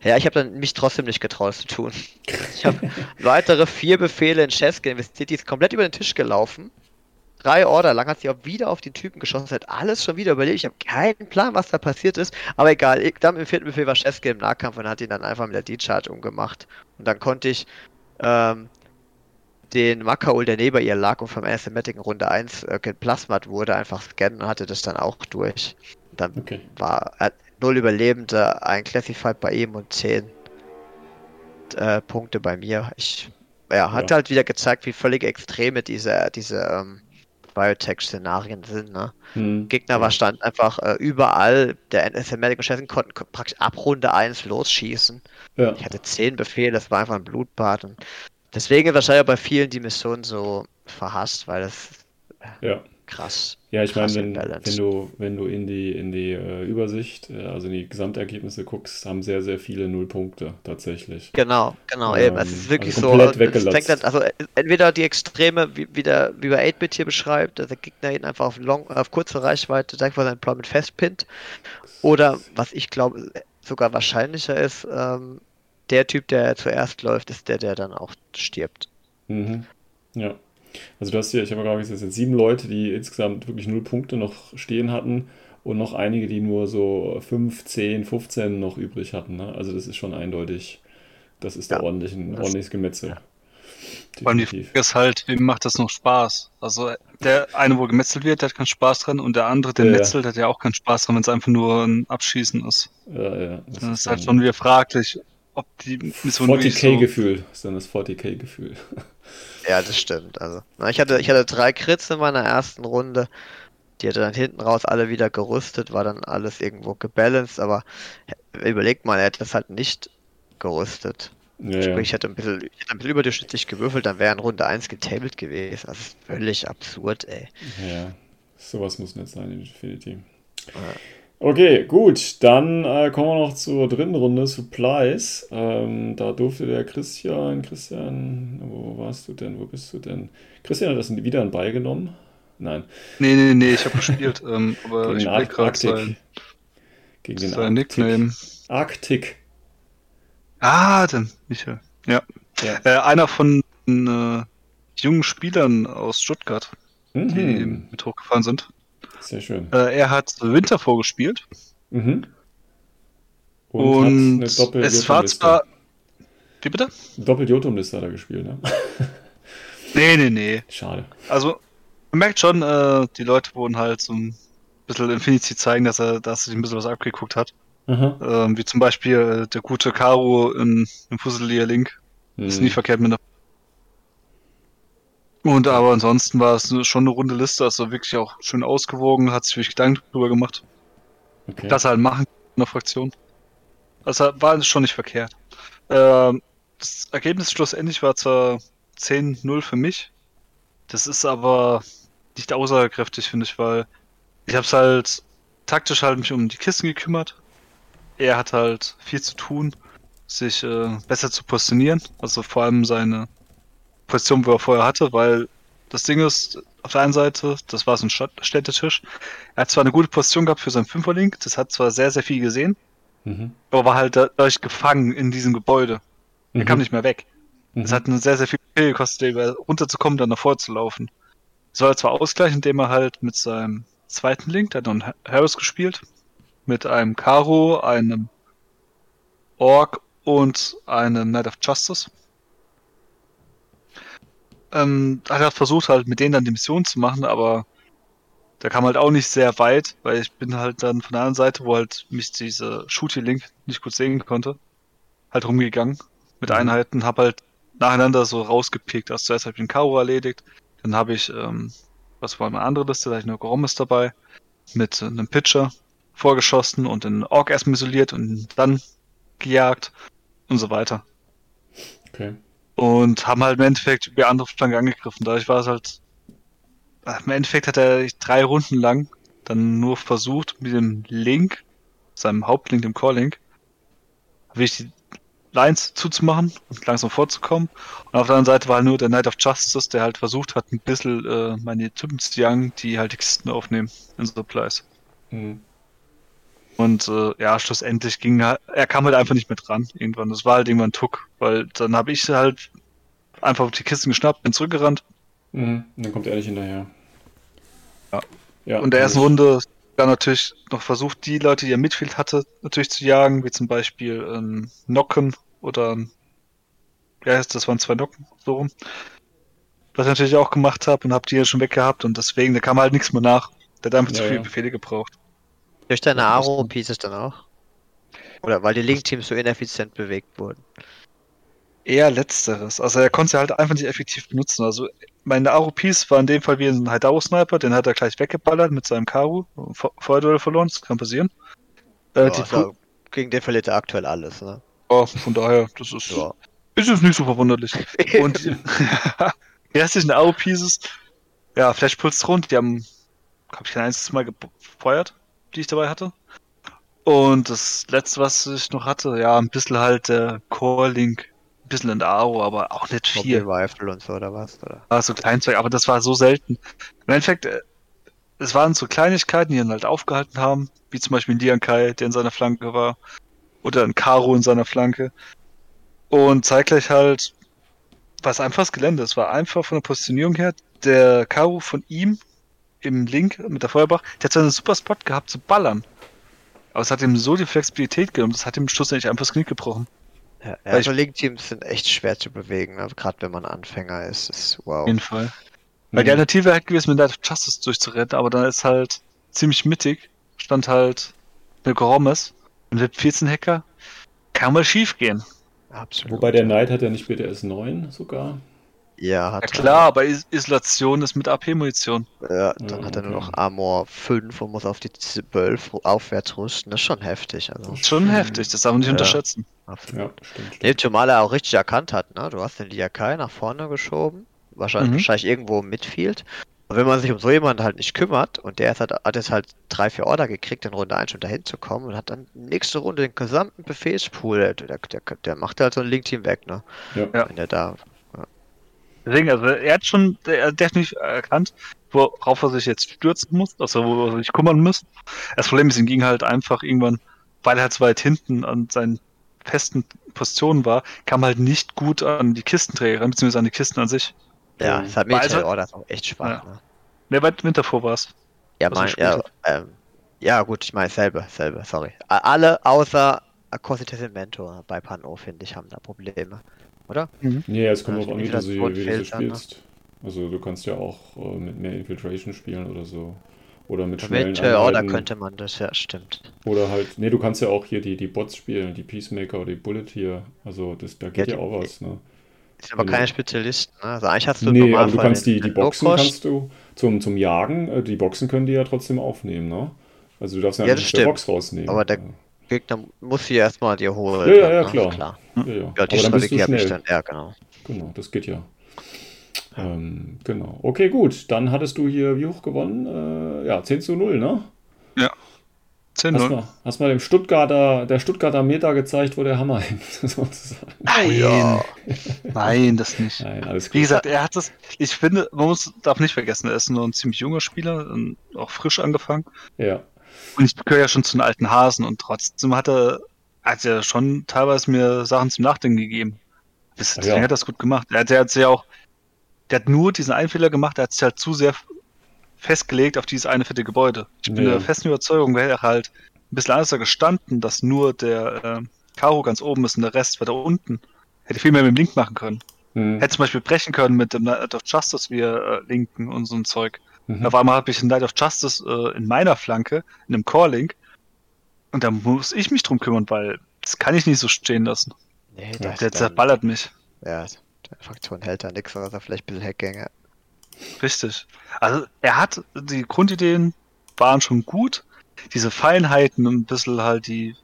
Ja, ich habe dann mich trotzdem nicht getraut zu tun. Ich habe weitere vier Befehle in Cheskin investiert, die ist komplett über den Tisch gelaufen. Drei Order lang hat sie auch wieder auf den Typen geschossen, hat alles schon wieder überlebt. Ich habe keinen Plan, was da passiert ist. Aber egal, ich, dann im vierten Befehl war Cheskin im Nahkampf und hat ihn dann einfach mit der D-Charge umgemacht. Und dann konnte ich ähm, den Makaul, der neben ihr lag und vom Asthmatic in Runde 1 äh, geplasmat wurde, einfach scannen und hatte das dann auch durch. Dann okay. war er null Überlebende, ein Classified bei ihm und 10 äh, Punkte bei mir. Ich ja, hat ja. halt wieder gezeigt, wie völlig extreme diese, diese ähm, Biotech-Szenarien sind. Ne? Hm. Gegner war stand einfach äh, überall. Der und Chassin konnten praktisch ab Runde 1 losschießen. Ja. Ich hatte 10 Befehle, das war einfach ein Blutbad. Und Deswegen wahrscheinlich bei vielen die Mission so verhasst, weil das ja. krass. Ja, ich meine, wenn, wenn, du, wenn du in die, in die äh, Übersicht, äh, also in die Gesamtergebnisse guckst, haben sehr, sehr viele Nullpunkte tatsächlich. Genau, genau, ähm, eben. Es ist wirklich also so. Fängt dann, also entweder die Extreme, wie, wie, der, wie bei 8-Bit hier beschreibt, dass der Gegner ihn einfach auf, long, auf kurze Reichweite direkt vor seinem Deployment festpinnt. Oder, was ich glaube, sogar wahrscheinlicher ist, ähm, der Typ, der zuerst läuft, ist der, der dann auch stirbt. Mhm. Ja. Also du hast hier, ich habe gerade gesagt, jetzt sieben Leute, die insgesamt wirklich null Punkte noch stehen hatten und noch einige, die nur so 5, 10, 15 noch übrig hatten. Ne? Also das ist schon eindeutig, das ist ja, da ordentlich ein ordentliches Gemetzel. Ja. Vor allem die Frage ist halt, wem macht das noch Spaß? Also der eine, wo gemetzelt wird, der hat keinen Spaß dran und der andere, der ja, metzelt, hat ja auch keinen Spaß dran, wenn es einfach nur ein Abschießen ist. Ja, ja. Das, das ist halt schon wieder fraglich, 40k-Gefühl, so ist dann das 40k-Gefühl. Ja, das stimmt. Also, ich hatte, ich hatte drei Crits in meiner ersten Runde. Die hatte dann hinten raus alle wieder gerüstet, war dann alles irgendwo gebalanced, aber überlegt mal, er hätte das halt nicht gerüstet. Ja, Sprich, ja. ich hätte ein bisschen, ich hätte ein bisschen überdurchschnittlich gewürfelt, dann wäre in Runde 1 getabled gewesen. Das ist völlig absurd, ey. Ja, sowas muss nicht sein, definitiv. Ja. Okay, gut. Dann äh, kommen wir noch zur dritten Runde, Supplies. Ähm, da durfte der Christian, Christian, wo warst du denn? Wo bist du denn? Christian hat das wieder ein beigenommen? Nein. Nee, nee, nee, ich habe gespielt. ähm, aber Gegen ich Ar gerade sein, Gegen den sein Nickname. Arctic. Ah, dann Michael. Ja. ja. Äh, einer von äh, jungen Spielern aus Stuttgart, mhm. die mit hochgefahren sind. Sehr schön. Äh, er hat Winter vorgespielt. Mhm. Und, Und es war zwar. Wie bitte? Doppel-Jotum-Liste hat er gespielt, ne? nee, nee, nee. Schade. Also, man merkt schon, äh, die Leute wurden halt so ein bisschen Infinity zeigen, dass er, dass er sich ein bisschen was abgeguckt hat. Ähm, wie zum Beispiel äh, der gute Karo in, im Fusilier Link. Mhm. Ist nie verkehrt mit einer und aber ansonsten war es schon eine runde Liste, also wirklich auch schön ausgewogen, hat sich wirklich Gedanken darüber gemacht. Okay. Das halt machen in der Fraktion. Also war schon nicht verkehrt. Ähm, das Ergebnis schlussendlich war zwar 10-0 für mich. Das ist aber nicht aussagekräftig, finde ich, weil ich habe es halt taktisch halt mich um die Kisten gekümmert. Er hat halt viel zu tun, sich äh, besser zu positionieren, also vor allem seine Position, wo er vorher hatte, weil das Ding ist, auf der einen Seite, das war so ein Städtetisch. Er hat zwar eine gute Position gehabt für seinen Fünferlink, das hat zwar sehr, sehr viel gesehen, mhm. aber war halt dadurch gefangen in diesem Gebäude. Er mhm. kam nicht mehr weg. Es mhm. hat eine sehr, sehr viel Pille gekostet, runterzukommen, dann nach vorne zu laufen. Soll er zwar ausgleichen, indem er halt mit seinem zweiten Link, der hat einen Harris gespielt, mit einem Karo, einem Ork und einem Knight of Justice ähm, hat er versucht halt mit denen dann die Mission zu machen, aber der kam halt auch nicht sehr weit, weil ich bin halt dann von der anderen Seite, wo halt mich diese Shooty-Link nicht gut sehen konnte, halt rumgegangen mit mhm. Einheiten, hab halt nacheinander so rausgepickt. Also zuerst habe ich den Karo erledigt, dann habe ich, ähm, was war eine andere Liste, da hatte ich eine Goromis dabei, mit einem Pitcher vorgeschossen und den Ork erstmal isoliert und dann gejagt und so weiter. Okay. Und haben halt im Endeffekt über andere Flanke angegriffen. Dadurch war es halt. Im Endeffekt hat er drei Runden lang dann nur versucht, mit dem Link, seinem Hauptlink, dem Core-Link, wirklich die Lines zuzumachen und langsam vorzukommen. Und auf der anderen Seite war halt nur der Knight of Justice, der halt versucht hat, ein bisschen äh, meine Typen zu jagen, die halt die Kisten aufnehmen in Supplies. Mhm. Und äh, ja, schlussendlich ging er, er kam halt einfach nicht mehr dran irgendwann. Das war halt irgendwann Tuck, weil dann habe ich halt einfach auf die Kisten geschnappt, bin zurückgerannt. Mhm, dann kommt er nicht hinterher. Ja. ja und der ersten Runde dann natürlich noch versucht, die Leute, die er Midfield hatte, natürlich zu jagen, wie zum Beispiel ähm, Nocken oder ja, das waren zwei Nocken, so rum. Was ich natürlich auch gemacht habe und habe die ja schon weggehabt und deswegen, da kam halt nichts mehr nach. Der hat einfach ja, zu viele ja. Befehle gebraucht. Durch deine Aro-Pieces dann auch? Oder weil die Link-Teams so ineffizient bewegt wurden? Eher letzteres. Also er konnte sie halt einfach nicht effektiv benutzen. Also meine Aro-Piece war in dem Fall wie ein Hideout-Sniper, den hat er gleich weggeballert mit seinem Karu. Feuerduell verloren, das kann passieren. Äh, ja, also gegen den verliert er aktuell alles, ne? Ja, von daher, das ist, ja. ist es nicht so verwunderlich. Und die restlichen Aro-Pieces, ja, Flashpuls rund, die haben, glaube ich, kein einziges Mal gefeuert die ich dabei hatte. Und das letzte, was ich noch hatte, ja, ein bisschen halt der Core Link, ein bisschen in der Aro, aber auch nicht viel. Rifle und so oder was? Oder? War so Kleinzeug, aber das war so selten. Im Endeffekt, äh, es waren so Kleinigkeiten, die ihn halt aufgehalten haben, wie zum Beispiel ein Lian Kai, der in seiner Flanke war, oder ein Karo in seiner Flanke. Und zeitgleich halt, war es einfach das Gelände. Es war einfach von der Positionierung her, der Karo von ihm im Link mit der Feuerbach, der hat so einen super Spot gehabt zu ballern. Aber es hat ihm so die Flexibilität genommen, das hat ihm schlussendlich einfach das Knie gebrochen. Ja, also Link-Teams sind echt schwer zu bewegen, ne? gerade wenn man Anfänger ist. ist wow. Auf jeden Fall. Weil die mhm. Alternative hätte gewesen, mit Night of Justice durchzurennen, aber dann ist halt ziemlich mittig, stand halt eine Goromes und mit 14 Hacker kann mal schief gehen. Absolut. Wobei der Knight hat ja nicht BTS 9 sogar. Ja, hat ja klar, aber Is Isolation ist mit AP-Munition. Ja, dann ja, hat er nur noch Armor 5 und muss auf die 12 aufwärts rüsten. Das ist schon heftig. Also. Das ist schon heftig, das darf man nicht ja. unterschätzen. Absolut. Ja, stimmt, Nee, zumal er auch richtig erkannt hat, ne? Du hast den Liakai nach vorne geschoben. Wahrscheinlich, mhm. wahrscheinlich irgendwo im Midfield. Und wenn man sich um so jemanden halt nicht kümmert und der hat, hat jetzt halt drei, vier Order gekriegt, in Runde 1 schon dahin zu kommen und hat dann nächste Runde den gesamten Befehlspool, der, der, der, der macht halt so ein Link-Team weg, ne? Ja. Wenn der da Deswegen, also er hat schon er hat definitiv erkannt, worauf er sich jetzt stürzen muss, also wo er sich kümmern muss. Das Problem ist, ihm ging halt einfach irgendwann, weil er halt so weit hinten an seinen festen Positionen war, kam halt nicht gut an die Kistenträger, beziehungsweise an die Kisten an sich. Ja, das hat mir also, oh, das auch echt schwach. Ja. Ne? Wer weit Winter vor war es? Ja, mein, ja, ähm, ja, gut, ich meine selber, selber, sorry. Alle außer Cositas Mentor bei Pano, finde ich, haben da Probleme oder? Mhm. Nee, es kommt auch an, wie du sie, wie du sie spielst. Ne? Also du kannst ja auch äh, mit mehr Infiltration spielen oder so. Oder mit schnellen Mit, oh, da könnte man das, ja, stimmt. Oder halt, nee, du kannst ja auch hier die, die Bots spielen, die Peacemaker oder die Bullet hier. Also das, da geht ja, ja auch was, ne? Ist aber keine Spezialisten, ne? Also eigentlich hast du Nee, aber du kannst die, die Boxen kannst du zum, zum Jagen, äh, die Boxen können die ja trotzdem aufnehmen, ne? Also du darfst ja, ja nicht der Box rausnehmen. Aber der, Gegner muss sie erstmal dir holen. Ja, ja, ja klar. klar. Ja, ja. ja die Aber Strategie habe ich dann, ja, genau. Genau, das geht ja. Ähm, genau. Okay, gut. Dann hattest du hier wie hoch gewonnen? Äh, ja, 10 zu 0, ne? Ja. 10 0. Hast mal, hast mal dem Stuttgarter, der Stuttgarter Meter gezeigt, wo der Hammer hängt, sozusagen. Nein, ja. Nein, das nicht. Nein, alles gut. Wie gesagt, er hat das, ich finde, man muss, darf nicht vergessen, er ist nur ein ziemlich junger Spieler, auch frisch angefangen. Ja. Und ich gehöre ja schon zu den alten Hasen und trotzdem hat er, hat er schon teilweise mir Sachen zum Nachdenken gegeben. Deswegen ja. hat er das gut gemacht. Er, der hat ja auch, der hat nur diesen einen Fehler gemacht, er hat sich halt zu sehr festgelegt auf dieses eine fette Gebäude. Ich bin ja. der festen Überzeugung, wäre er halt ein bisschen anders gestanden, dass nur der äh, Karo ganz oben ist und der Rest weiter unten. Hätte viel mehr mit dem Link machen können. Hm. Hätte zum Beispiel brechen können mit dem Night of Justice, wir äh, linken und so ein Zeug. Mhm. Auf einmal habe ich ein Night of Justice äh, in meiner Flanke, in einem Core-Link. Und da muss ich mich drum kümmern, weil das kann ich nicht so stehen lassen. Nee, der, der zerballert mich. Ja, der Fraktion hält da nichts, außer vielleicht ein bisschen Hackgänge. Richtig. Also er hat, die Grundideen waren schon gut. Diese Feinheiten und ein bisschen halt die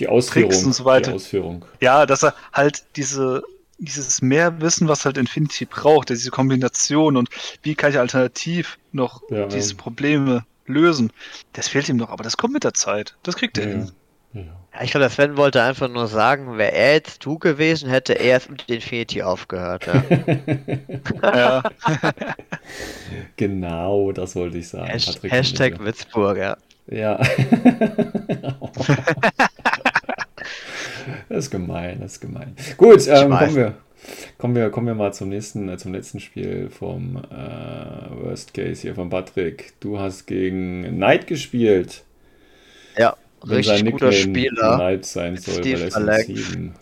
die Ausführung und so weiter. Die Ausführung. Ja, dass er halt diese dieses mehr Wissen, was halt Infinity braucht, diese Kombination und wie kann ich alternativ noch ja, diese ja. Probleme lösen, das fehlt ihm noch, aber das kommt mit der Zeit. Das kriegt er ja. hin. Ja, ich glaube, der Sven wollte einfach nur sagen, wäre er jetzt du gewesen, hätte er erst mit Infinity aufgehört. Ja. ja. genau, das wollte ich sagen. Hasht Hashtag Witzburg, ja. Das ist gemein, das ist gemein. Gut, ähm, kommen wir. Kommen wir, kommen wir mal zum nächsten, äh, zum letzten Spiel vom äh, Worst Case hier von Patrick. Du hast gegen Knight gespielt. Ja, Wenn richtig guter Spieler. Knight sein soll, Steve weil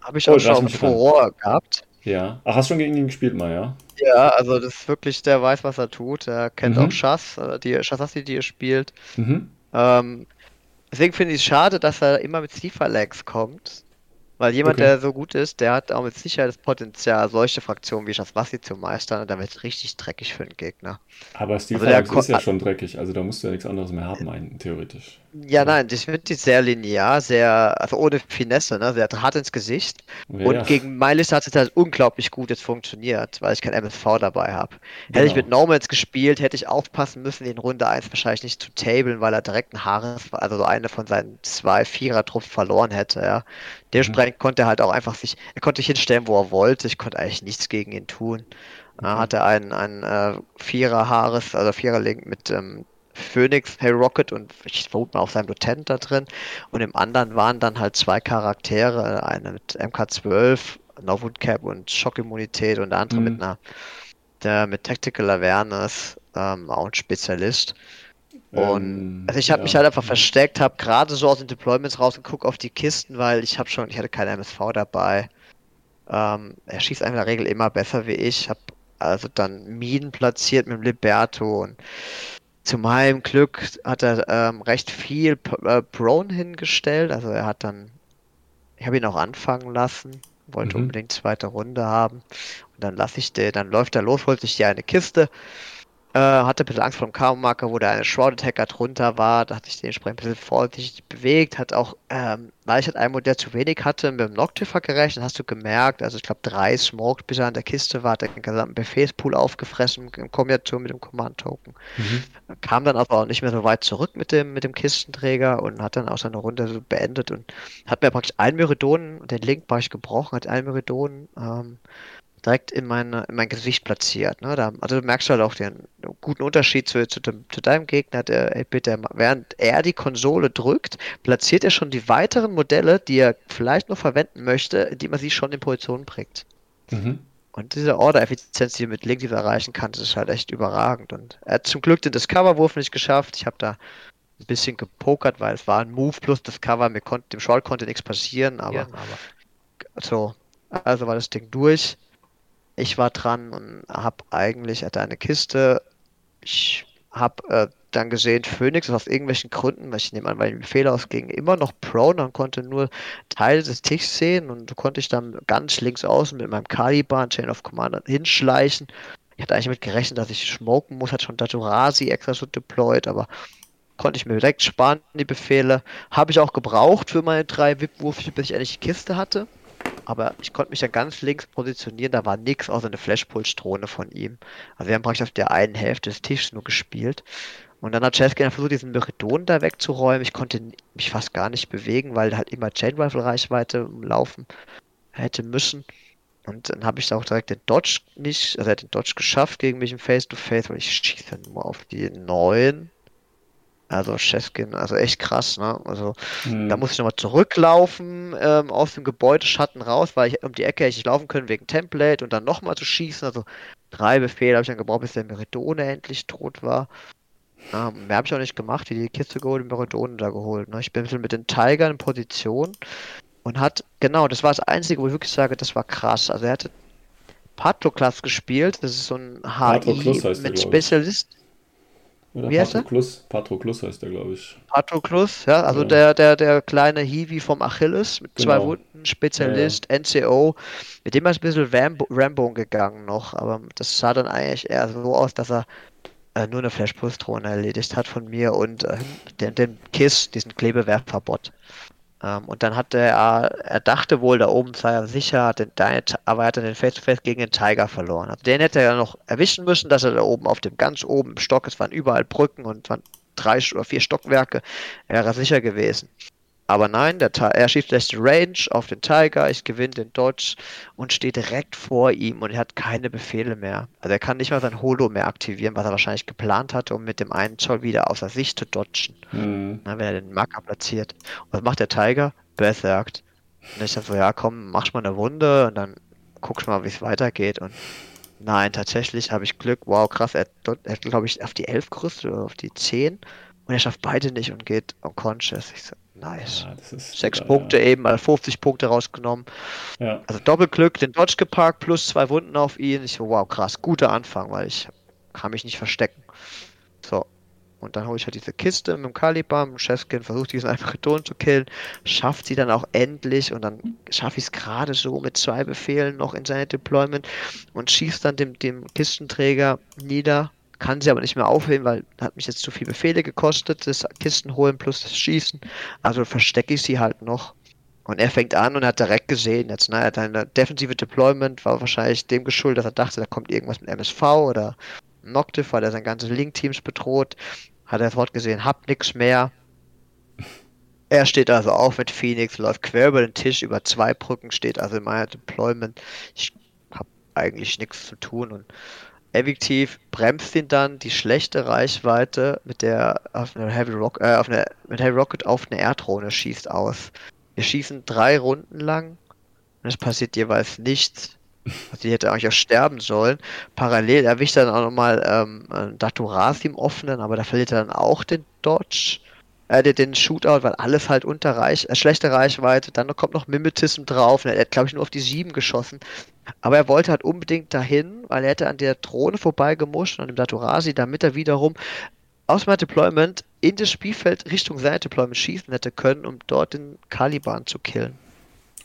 Habe ich auch oh, schon Furore gehabt. Ja. Ach, hast du schon gegen ihn gespielt mal, ja? Ja, also das ist wirklich, der weiß, was er tut. Er kennt mhm. auch Schass, äh, die Schassassi, die er spielt. Mhm. Ähm, deswegen finde ich es schade, dass er immer mit Steve kommt. Weil jemand, okay. der so gut ist, der hat auch mit Sicherheit das Potenzial, solche Fraktionen wie Shaswassi zu meistern und dann wird es richtig dreckig für den Gegner. Aber Steve also ist ja schon dreckig, also da musst du ja nichts anderes mehr haben, ein, theoretisch. Ja, nein, ich finde die sehr linear, sehr, also ohne Finesse, ne, sehr hart ins Gesicht. Ja. Und gegen Mylist hat es halt unglaublich gut jetzt funktioniert, weil ich kein MSV dabei habe. Genau. Hätte ich genau. mit Normans gespielt, hätte ich aufpassen müssen, in Runde 1 wahrscheinlich nicht zu tablen, weil er direkt ein Haares, also so eine von seinen zwei Vierer-Trupps verloren hätte, ja. Dementsprechend mhm. konnte er halt auch einfach sich, er konnte sich hinstellen, wo er wollte. Ich konnte eigentlich nichts gegen ihn tun. Mhm. Er hatte einen, einen äh, Vierer-Haares, also Vierer-Link mit ähm, Phoenix, Hey Rocket und ich vermute mal auch sein Lieutenant da drin. Und im anderen waren dann halt zwei Charaktere, eine mit MK12, Novwood Cap und Schockimmunität und der andere mhm. mit einer der mit Tactical Awareness, ähm, auch ein Spezialist. Und ähm, also ich habe ja. mich halt einfach versteckt, habe gerade so aus den Deployments rausgeguckt auf die Kisten, weil ich habe schon, ich hatte keine MSV dabei. Ähm, er schießt in der Regel immer besser wie ich. Habe also dann Minen platziert mit dem Liberto und zu meinem Glück hat er ähm, recht viel äh, Prone hingestellt. Also er hat dann, ich habe ihn auch anfangen lassen, wollte mhm. unbedingt zweite Runde haben. Und dann lasse ich den, dann läuft er los, holt sich die eine Kiste äh, hatte ein bisschen Angst vor dem K.O.-Marker, wo da eine Shrouded Hacker drunter war. Da hatte ich den entsprechend ein bisschen vorsichtig bewegt. Hat auch, ähm, weil ich halt ein Modell zu wenig hatte, mit dem Noctifer gerechnet, hast du gemerkt. Also ich glaube drei Smoked, bis er an der Kiste war, hat den gesamten Befehlspool aufgefressen im Kombination mit dem Command-Token. Mhm. Kam dann aber auch nicht mehr so weit zurück mit dem, mit dem Kistenträger und hat dann auch seine Runde so beendet und hat mir praktisch einen Myridonen, den Link war ich gebrochen, hat einen Myridonen ähm, direkt in, meine, in mein Gesicht platziert. Ne? Da, also du merkst halt auch den guten Unterschied zu, zu, dem, zu deinem Gegner, der 8 der, während er die Konsole drückt, platziert er schon die weiteren Modelle, die er vielleicht noch verwenden möchte, indem er sie schon in Position bringt. Mhm. Und diese Order-Effizienz, die er mit Link erreichen kann, das ist halt echt überragend. Und er hat zum Glück den Discover-Wurf nicht geschafft. Ich habe da ein bisschen gepokert, weil es war ein Move plus Discover. Mir konnte, dem Short konnte nichts passieren, aber, ja, aber so. Also war das Ding durch. Ich war dran und habe eigentlich, hatte eine Kiste. Ich habe äh, dann gesehen, Phoenix aus irgendwelchen Gründen, weil ich nehme an, weil die Befehle ausgingen, immer noch prone und konnte nur Teile des Tischs sehen und konnte ich dann ganz links außen mit meinem Caliban Chain of Command hinschleichen. Ich hatte eigentlich mit gerechnet, dass ich smoken muss, hat schon Daturasi extra so deployed, aber konnte ich mir direkt sparen, die Befehle. Habe ich auch gebraucht für meine drei VIP-Würfe, bis ich eigentlich die Kiste hatte aber ich konnte mich ja ganz links positionieren, da war nichts außer eine Flashpulse-Drohne von ihm. Also wir haben praktisch auf der einen Hälfte des Tisches nur gespielt. Und dann hat Cheskin versucht, diesen Meridon da wegzuräumen. Ich konnte mich fast gar nicht bewegen, weil halt immer Chain Rifle Reichweite laufen hätte müssen. Und dann habe ich auch direkt den Dodge nicht, also er hat den Dodge geschafft gegen mich im Face-to-Face, -face, weil ich schieße nur auf die neuen. Also Chefkin, also echt krass, ne? Also mhm. da muss ich nochmal zurücklaufen ähm, aus dem Gebäudeschatten raus, weil ich um die Ecke hätte ich laufen können wegen Template und dann nochmal zu schießen. Also drei Befehle habe ich dann gebraucht, bis der Meridone endlich tot war. Ähm, mehr habe ich auch nicht gemacht, wie die Kiste geholt, den Meridone da geholt. Ne? Ich bin ein bisschen mit den Tigern in Position und hat, genau, das war das Einzige, wo ich wirklich sage, das war krass. Also er hatte Patroklas gespielt, das ist so ein HI mit Spezialist. Oder Wie heißt Patroclus, Patroclus heißt der, glaube ich. Patroclus, ja, also ja. Der, der, der kleine Hiwi vom Achilles mit genau. zwei Wunden, Spezialist, ja, ja. NCO. Mit dem ist ein bisschen Rambo, Rambo gegangen noch, aber das sah dann eigentlich eher so aus, dass er äh, nur eine Flash-Positrone erledigt hat von mir und äh, den, den KISS, diesen Klebewerferbot. Ähm, und dann hat er, er dachte wohl, da oben sei er sicher, den, aber er hat den Face-to-Face gegen den Tiger verloren. Also den hätte er ja noch erwischen müssen, dass er da oben auf dem ganz oben im Stock, es waren überall Brücken und es waren drei oder vier Stockwerke, wäre er sicher gewesen. Aber nein, der, er schießt lässt Range auf den Tiger, ich gewinne den Dodge und stehe direkt vor ihm und er hat keine Befehle mehr. Also er kann nicht mal sein Holo mehr aktivieren, was er wahrscheinlich geplant hatte, um mit dem einen Zoll wieder außer Sicht zu dodgen, mhm. wenn er den Marker platziert. Und was macht der Tiger? Berserkt. Und ich dann so, ja komm, mach mal eine Wunde und dann guckst mal, wie es weitergeht. Und nein, tatsächlich habe ich Glück. Wow, krass, er, er hat, glaube ich, auf die 11 gerüstet oder auf die 10 und er schafft beide nicht und geht unconscious. Ich so, Nice. Ja, Sechs super, Punkte ja. eben, mal 50 Punkte rausgenommen. Ja. Also Doppelglück, den Dodge geparkt, plus zwei Wunden auf ihn. Ich so, wow, krass, guter Anfang, weil ich kann mich nicht verstecken. So. Und dann hole ich halt diese Kiste mit dem Caliban, Chefskin versucht diesen einfachen Ton zu killen, schafft sie dann auch endlich und dann schaffe ich es gerade so mit zwei Befehlen noch in seine Deployment und schießt dann dem, dem Kistenträger nieder kann sie aber nicht mehr aufheben, weil hat mich jetzt zu viele Befehle gekostet, das Kisten holen plus das Schießen. Also verstecke ich sie halt noch. Und er fängt an und hat direkt gesehen, jetzt, naja, deine defensive Deployment war wahrscheinlich dem geschuldet, dass er dachte, da kommt irgendwas mit MSV oder Noctiv, weil er sein ganzes Link-Teams bedroht. Hat er sofort gesehen, hab nix mehr. Er steht also auf mit Phoenix, läuft quer über den Tisch, über zwei Brücken, steht also in meiner Deployment. Ich hab eigentlich nichts zu tun und effektiv bremst ihn dann die schlechte Reichweite mit der auf eine Heavy Rock, äh, auf eine, mit Heavy Rocket auf eine Erdrone schießt aus. Wir schießen drei Runden lang und es passiert jeweils nichts. Also die hätte eigentlich auch sterben sollen. Parallel erwischt er dann auch nochmal ähm, Daturasi im offenen, aber da verliert er dann auch den Dodge äh, den Shootout, weil alles halt unter Reich, äh, schlechte Reichweite, dann kommt noch Mimetism drauf, er hat glaube ich nur auf die 7 geschossen, aber er wollte halt unbedingt dahin, weil er hätte an der Drohne vorbeigemuscht, an dem Datorasi, damit er wiederum aus meinem Deployment in das Spielfeld Richtung sein Deployment schießen hätte können, um dort den Caliban zu killen.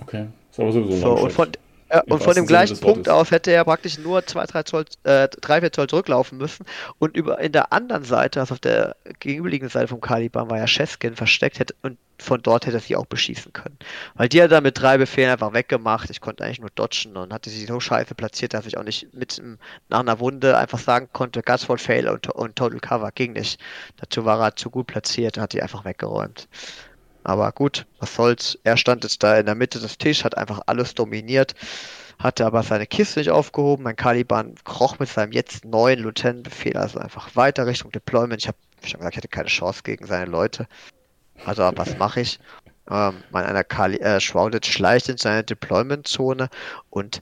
Okay, ist aber sowieso so, und von, ja, und von dem gleichen Punkt aus hätte er praktisch nur 2-3 Zoll, äh, 3, 4 Zoll zurücklaufen müssen und über in der anderen Seite, also auf der gegenüberliegenden Seite vom Caliban, war ja Chefskin versteckt hätte und von dort hätte er sie auch beschießen können. Weil die hat dann mit drei Befehlen einfach weggemacht. Ich konnte eigentlich nur dodgen und hatte sie so scheiße platziert, dass ich auch nicht mit nach einer Wunde einfach sagen konnte, Gasford Fail und, und Total Cover. Ging nicht. Dazu war er zu gut platziert und hat die einfach weggeräumt. Aber gut, was soll's. Er stand jetzt da in der Mitte des Tisches, hat einfach alles dominiert, hatte aber seine Kiste nicht aufgehoben. Mein Caliban kroch mit seinem jetzt neuen Lieutenant-Befehl also einfach weiter Richtung Deployment. Ich habe schon gesagt, ich hatte keine Chance gegen seine Leute. Also was mache ich? Ähm, mein einer Kali äh, Shrouded schleicht in seine Deployment-Zone und,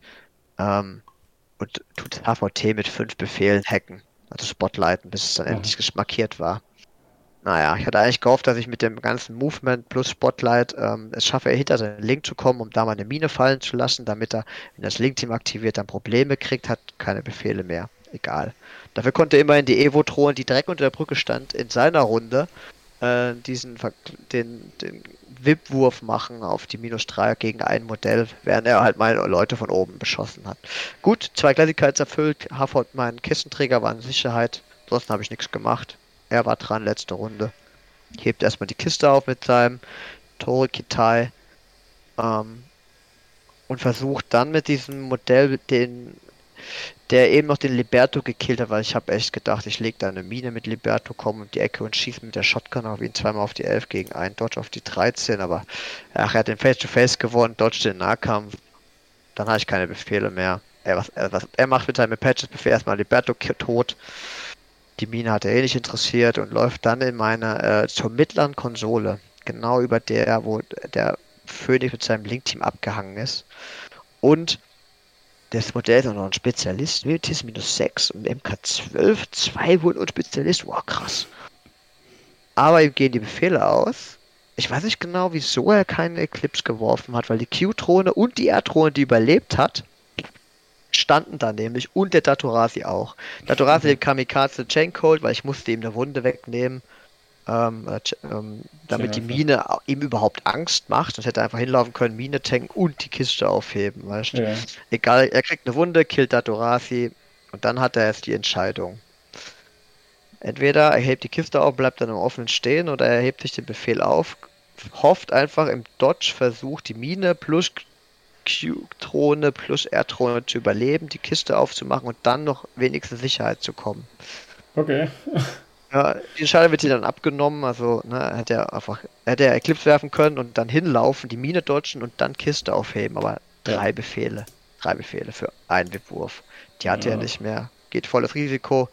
ähm, und tut HVT mit fünf Befehlen hacken. Also Spotlighten, bis es dann mhm. endlich markiert war. Naja, ich hatte eigentlich gehofft, dass ich mit dem ganzen Movement plus Spotlight ähm, es schaffe, hinter seinen Link zu kommen, um da mal eine Mine fallen zu lassen, damit er, wenn das Link-Team aktiviert, dann Probleme kriegt, hat keine Befehle mehr. Egal. Dafür konnte immerhin die Evo-Drohne, die direkt unter der Brücke stand, in seiner Runde äh, diesen den, den WIP-Wurf machen auf die minus 3 gegen ein Modell, während er halt meine Leute von oben beschossen hat. Gut, zwei Klassigkeits erfüllt. Harford, mein Kistenträger war in Sicherheit. Ansonsten habe ich nichts gemacht. Er war dran, letzte Runde. Hebt erstmal die Kiste auf mit seinem Tore Kitai ähm, und versucht dann mit diesem Modell den der eben noch den Liberto gekillt hat, weil ich habe echt gedacht, ich lege da eine Mine mit Liberto, komme um die Ecke und schieße mit der Shotgun auf ihn zweimal auf die 11 gegen einen Dodge auf die 13, aber ach, er hat den Face-to-Face -face gewonnen, Dodge den Nahkampf, dann habe ich keine Befehle mehr. Er, was, er, was, er macht mit seinem Patches-Befehl erstmal Liberto tot, die Mine hat er eh nicht interessiert und läuft dann in meine äh, zur mittleren Konsole, genau über der, wo der Phoenix mit seinem Link-Team abgehangen ist. Und das Modell ist auch noch ein Spezialist, Wiltis minus 6 und MK12, 2 Wunden und Spezialist, wow, krass. Aber ihm gehen die Befehle aus. ich weiß nicht genau, wieso er keinen Eclipse geworfen hat, weil die Q-Drohne und die R-Drohne, die überlebt hat, standen da nämlich und der Datorasi auch. Datorasi mhm. den Kamikaze Chaincold, weil ich musste ihm eine Wunde wegnehmen, ähm, äh, ähm, damit die Mine ihm überhaupt Angst macht. Sonst hätte einfach hinlaufen können, Mine tanken und die Kiste aufheben. Weißt? Ja. Egal, er kriegt eine Wunde, killt Datorasi und dann hat er jetzt die Entscheidung. Entweder er hebt die Kiste auf, bleibt dann im Offenen stehen oder er hebt sich den Befehl auf, hofft einfach im Dodge, versucht die Mine plus Q-Drohne plus R-Drohne zu überleben, die Kiste aufzumachen und dann noch wenigstens Sicherheit zu kommen. Okay. Ja, die Entscheidung wird hier dann abgenommen, also ne, hätte er einfach, hätte er Eclipse werfen können und dann hinlaufen, die Mine dodgen und dann Kiste aufheben, aber drei ja. Befehle. Drei Befehle für einen Wipwurf. Die hatte ja. er nicht mehr. Geht volles Risiko,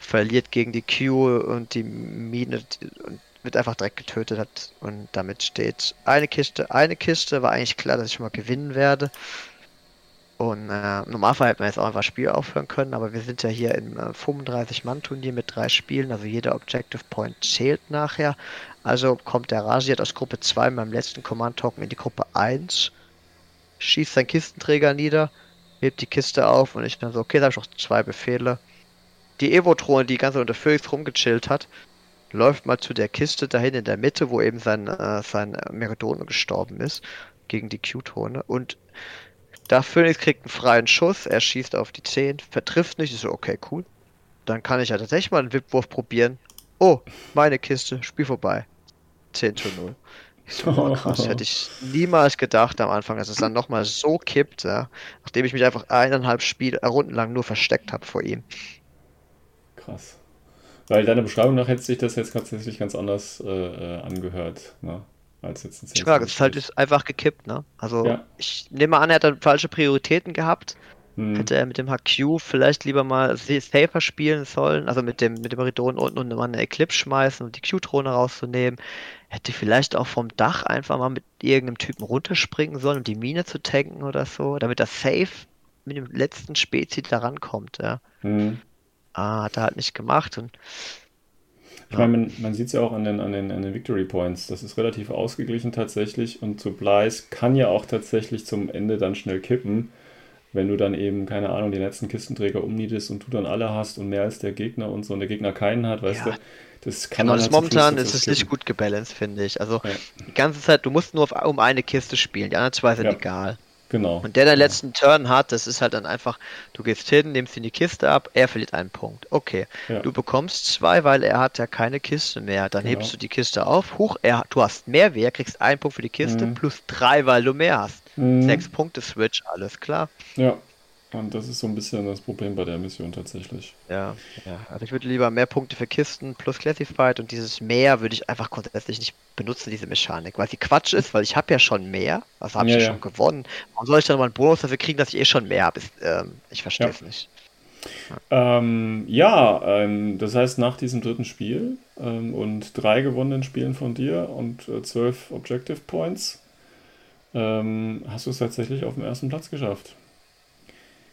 verliert gegen die Q und die Mine und wird einfach direkt getötet hat und damit steht eine Kiste, eine Kiste, war eigentlich klar, dass ich schon mal gewinnen werde. Und äh, im Normalfall hätte man jetzt auch einfach Spiel aufhören können, aber wir sind ja hier im äh, 35-Mann-Turnier mit drei Spielen, also jeder Objective Point zählt nachher. Also kommt der Rasiert aus Gruppe 2 beim letzten Command-Token in die Gruppe 1, schießt seinen Kistenträger nieder, hebt die Kiste auf und ich dann so, okay, da habe ich noch zwei Befehle. Die Evo-Drohne, die ganz unter Phoenix rumgechillt hat, läuft mal zu der Kiste dahin in der Mitte, wo eben sein, äh, sein Meridone gestorben ist, gegen die Q-Tone. Und da Phoenix kriegt einen freien Schuss, er schießt auf die 10, vertrifft nicht, ist so, okay, cool. Dann kann ich ja tatsächlich mal einen Wipwurf probieren. Oh, meine Kiste, Spiel vorbei. 10 zu 0. Ich so, oh, krass, hätte ich niemals gedacht am Anfang, dass es dann nochmal so kippt, ja, nachdem ich mich einfach eineinhalb Spiel, äh, Runden lang nur versteckt habe vor ihm. Krass. Weil deiner Beschreibung nach hätte sich das jetzt tatsächlich ganz anders äh, äh angehört, ne? als jetzt ein Ich frage, es ist halt ist einfach gekippt, ne? Also ja. ich nehme an, er hat dann falsche Prioritäten gehabt. Hm. Hätte er mit dem HQ vielleicht lieber mal safer spielen sollen, also mit dem mit dem Meridon unten und mal eine Eclipse schmeißen und die Q-Drohne rauszunehmen. Hätte vielleicht auch vom Dach einfach mal mit irgendeinem Typen runterspringen sollen, um die Mine zu tanken oder so, damit er safe mit dem letzten Spezi da rankommt, ja. Hm. Ah, hat er halt nicht gemacht. Und, ich ja. meine, man, man sieht es ja auch an den, an, den, an den Victory Points. Das ist relativ ausgeglichen tatsächlich. Und Supplies kann ja auch tatsächlich zum Ende dann schnell kippen, wenn du dann eben, keine Ahnung, die letzten Kistenträger umniedest und du dann alle hast und mehr als der Gegner und so und der Gegner keinen hat, weißt ja. du. Das kann genau, das halt momentan ist es nicht gut gebalanced, finde ich. Also ja. die ganze Zeit, du musst nur auf, um eine Kiste spielen, die anderen zwei sind egal. Genau. Und der den letzten Turn hat, das ist halt dann einfach, du gehst hin, nimmst ihn die Kiste ab, er verliert einen Punkt. Okay. Ja. Du bekommst zwei, weil er hat ja keine Kiste mehr. Dann genau. hebst du die Kiste auf, hoch, er, du hast mehr Wert, kriegst einen Punkt für die Kiste, mhm. plus drei, weil du mehr hast. Mhm. Sechs Punkte Switch, alles klar. Ja. Und das ist so ein bisschen das Problem bei der Mission tatsächlich. Ja, ja. Also ich würde lieber mehr Punkte für Kisten plus Classified und dieses mehr würde ich einfach grundsätzlich nicht benutzen, diese Mechanik, weil sie Quatsch ist, weil ich habe ja schon mehr, also habe ja, ich ja, schon gewonnen. Warum soll ich dann mal einen Bonus dafür kriegen, dass ich eh schon mehr habe? Ähm, ich verstehe es ja. nicht. Ja, ähm, ja ähm, das heißt, nach diesem dritten Spiel ähm, und drei gewonnenen Spielen von dir und äh, zwölf Objective Points ähm, hast du es tatsächlich auf dem ersten Platz geschafft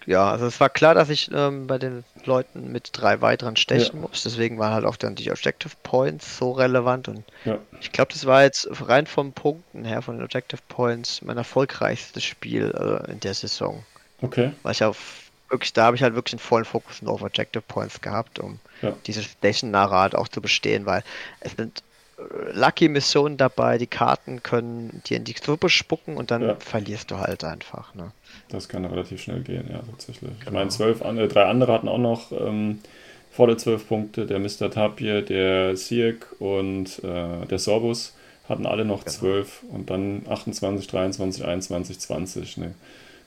ja, also es war klar, dass ich ähm, bei den Leuten mit drei weiteren stechen ja. muss. Deswegen waren halt auch dann die Objective Points so relevant. Und ja. ich glaube, das war jetzt rein vom Punkten her, von den Objective Points, mein erfolgreichstes Spiel äh, in der Saison. Okay. Weil ich auf wirklich, da habe ich halt wirklich einen vollen Fokus nur auf Objective Points gehabt, um ja. dieses Stechen-Narrat auch zu bestehen, weil es sind Lucky-Missionen dabei, die Karten können dir in die Suppe spucken und dann verlierst du halt einfach. Ne? Das kann relativ schnell gehen, ja, tatsächlich. Genau. Ich meine, zwölf, äh, drei andere hatten auch noch ähm, volle zwölf Punkte. Der Mr. Tapir, der Sieg und äh, der Sorbus hatten alle noch genau. zwölf und dann 28, 23, 21, 20. Ne?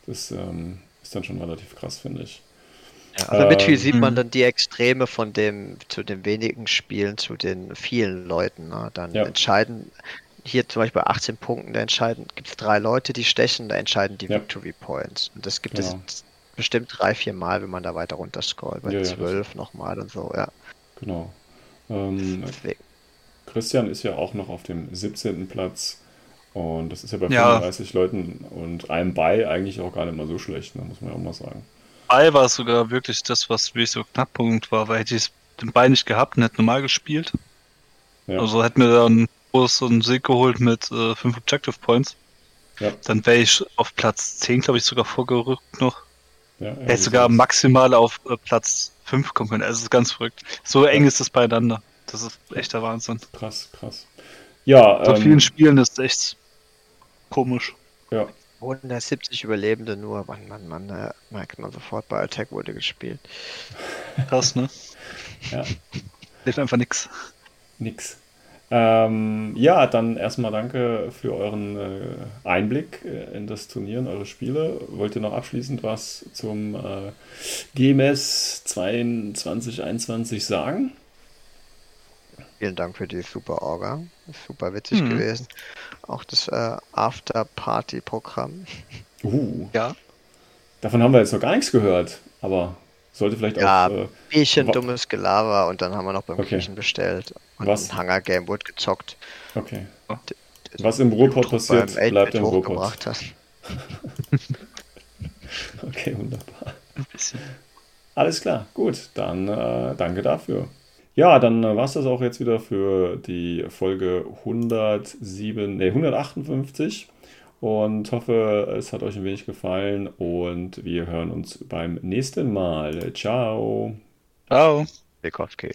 Das ähm, ist dann schon relativ krass, finde ich. Ja, also ähm, mit viel sieht man mhm. dann die Extreme von dem zu den wenigen Spielen zu den vielen Leuten. Ne? Dann ja. entscheiden hier zum Beispiel bei 18 Punkten, da entscheiden, gibt es drei Leute, die stechen, da entscheiden die ja. Victory Points. Und das gibt genau. es bestimmt drei, vier Mal, wenn man da weiter runter scrollt. Bei ja, 12 ja, nochmal und so, ja. Genau. Ähm, Christian ist ja auch noch auf dem 17. Platz. Und das ist ja bei 35 ja. Leuten und einem bei eigentlich auch gar nicht mal so schlecht, ne, muss man ja auch mal sagen. Bei war sogar wirklich das, was wirklich so Knackpunkt war, weil hätte ich den Bei nicht gehabt und hätte normal gespielt. Ja. Also hätten wir dann so einen Sieg geholt mit äh, fünf Objective Points. Ja. Dann wäre ich auf Platz 10, glaube ich, sogar vorgerückt noch. Ja, ja, Hätte sogar maximal auf äh, Platz 5 kommen können. Also, es ist ganz verrückt. So eng ist es beieinander. Das ist echter Wahnsinn. Krass, krass. Ja. So ähm, vielen Spielen ist echt komisch. Ja. 170 Überlebende nur. Mann, Mann, Mann, da merkt man sofort, bei Attack wurde gespielt. Krass, ne? ja. Hilft einfach nix. Nix. Ähm, ja, dann erstmal danke für euren äh, Einblick äh, in das Turnier und eure Spiele. Wollt ihr noch abschließend was zum äh, GMS 2021 sagen? Vielen Dank für die super Orga. Super witzig mhm. gewesen. Auch das äh, After-Party-Programm. Uh. Ja. Davon haben wir jetzt noch gar nichts gehört, aber sollte vielleicht ja, auch. Äh, Bierchen, dummes Gelaber und dann haben wir noch beim okay. Griechen bestellt. Und Was? ein Hunger Game wurde gezockt. Okay. Was im Ruhrpott passiert, bleibt im Ruhrpott. okay, wunderbar. Ein bisschen. Alles klar, gut, dann äh, danke dafür. Ja, dann äh, war es das auch jetzt wieder für die Folge 107, nee, 158 und hoffe, es hat euch ein wenig gefallen und wir hören uns beim nächsten Mal. Ciao. Ciao. Bikowski.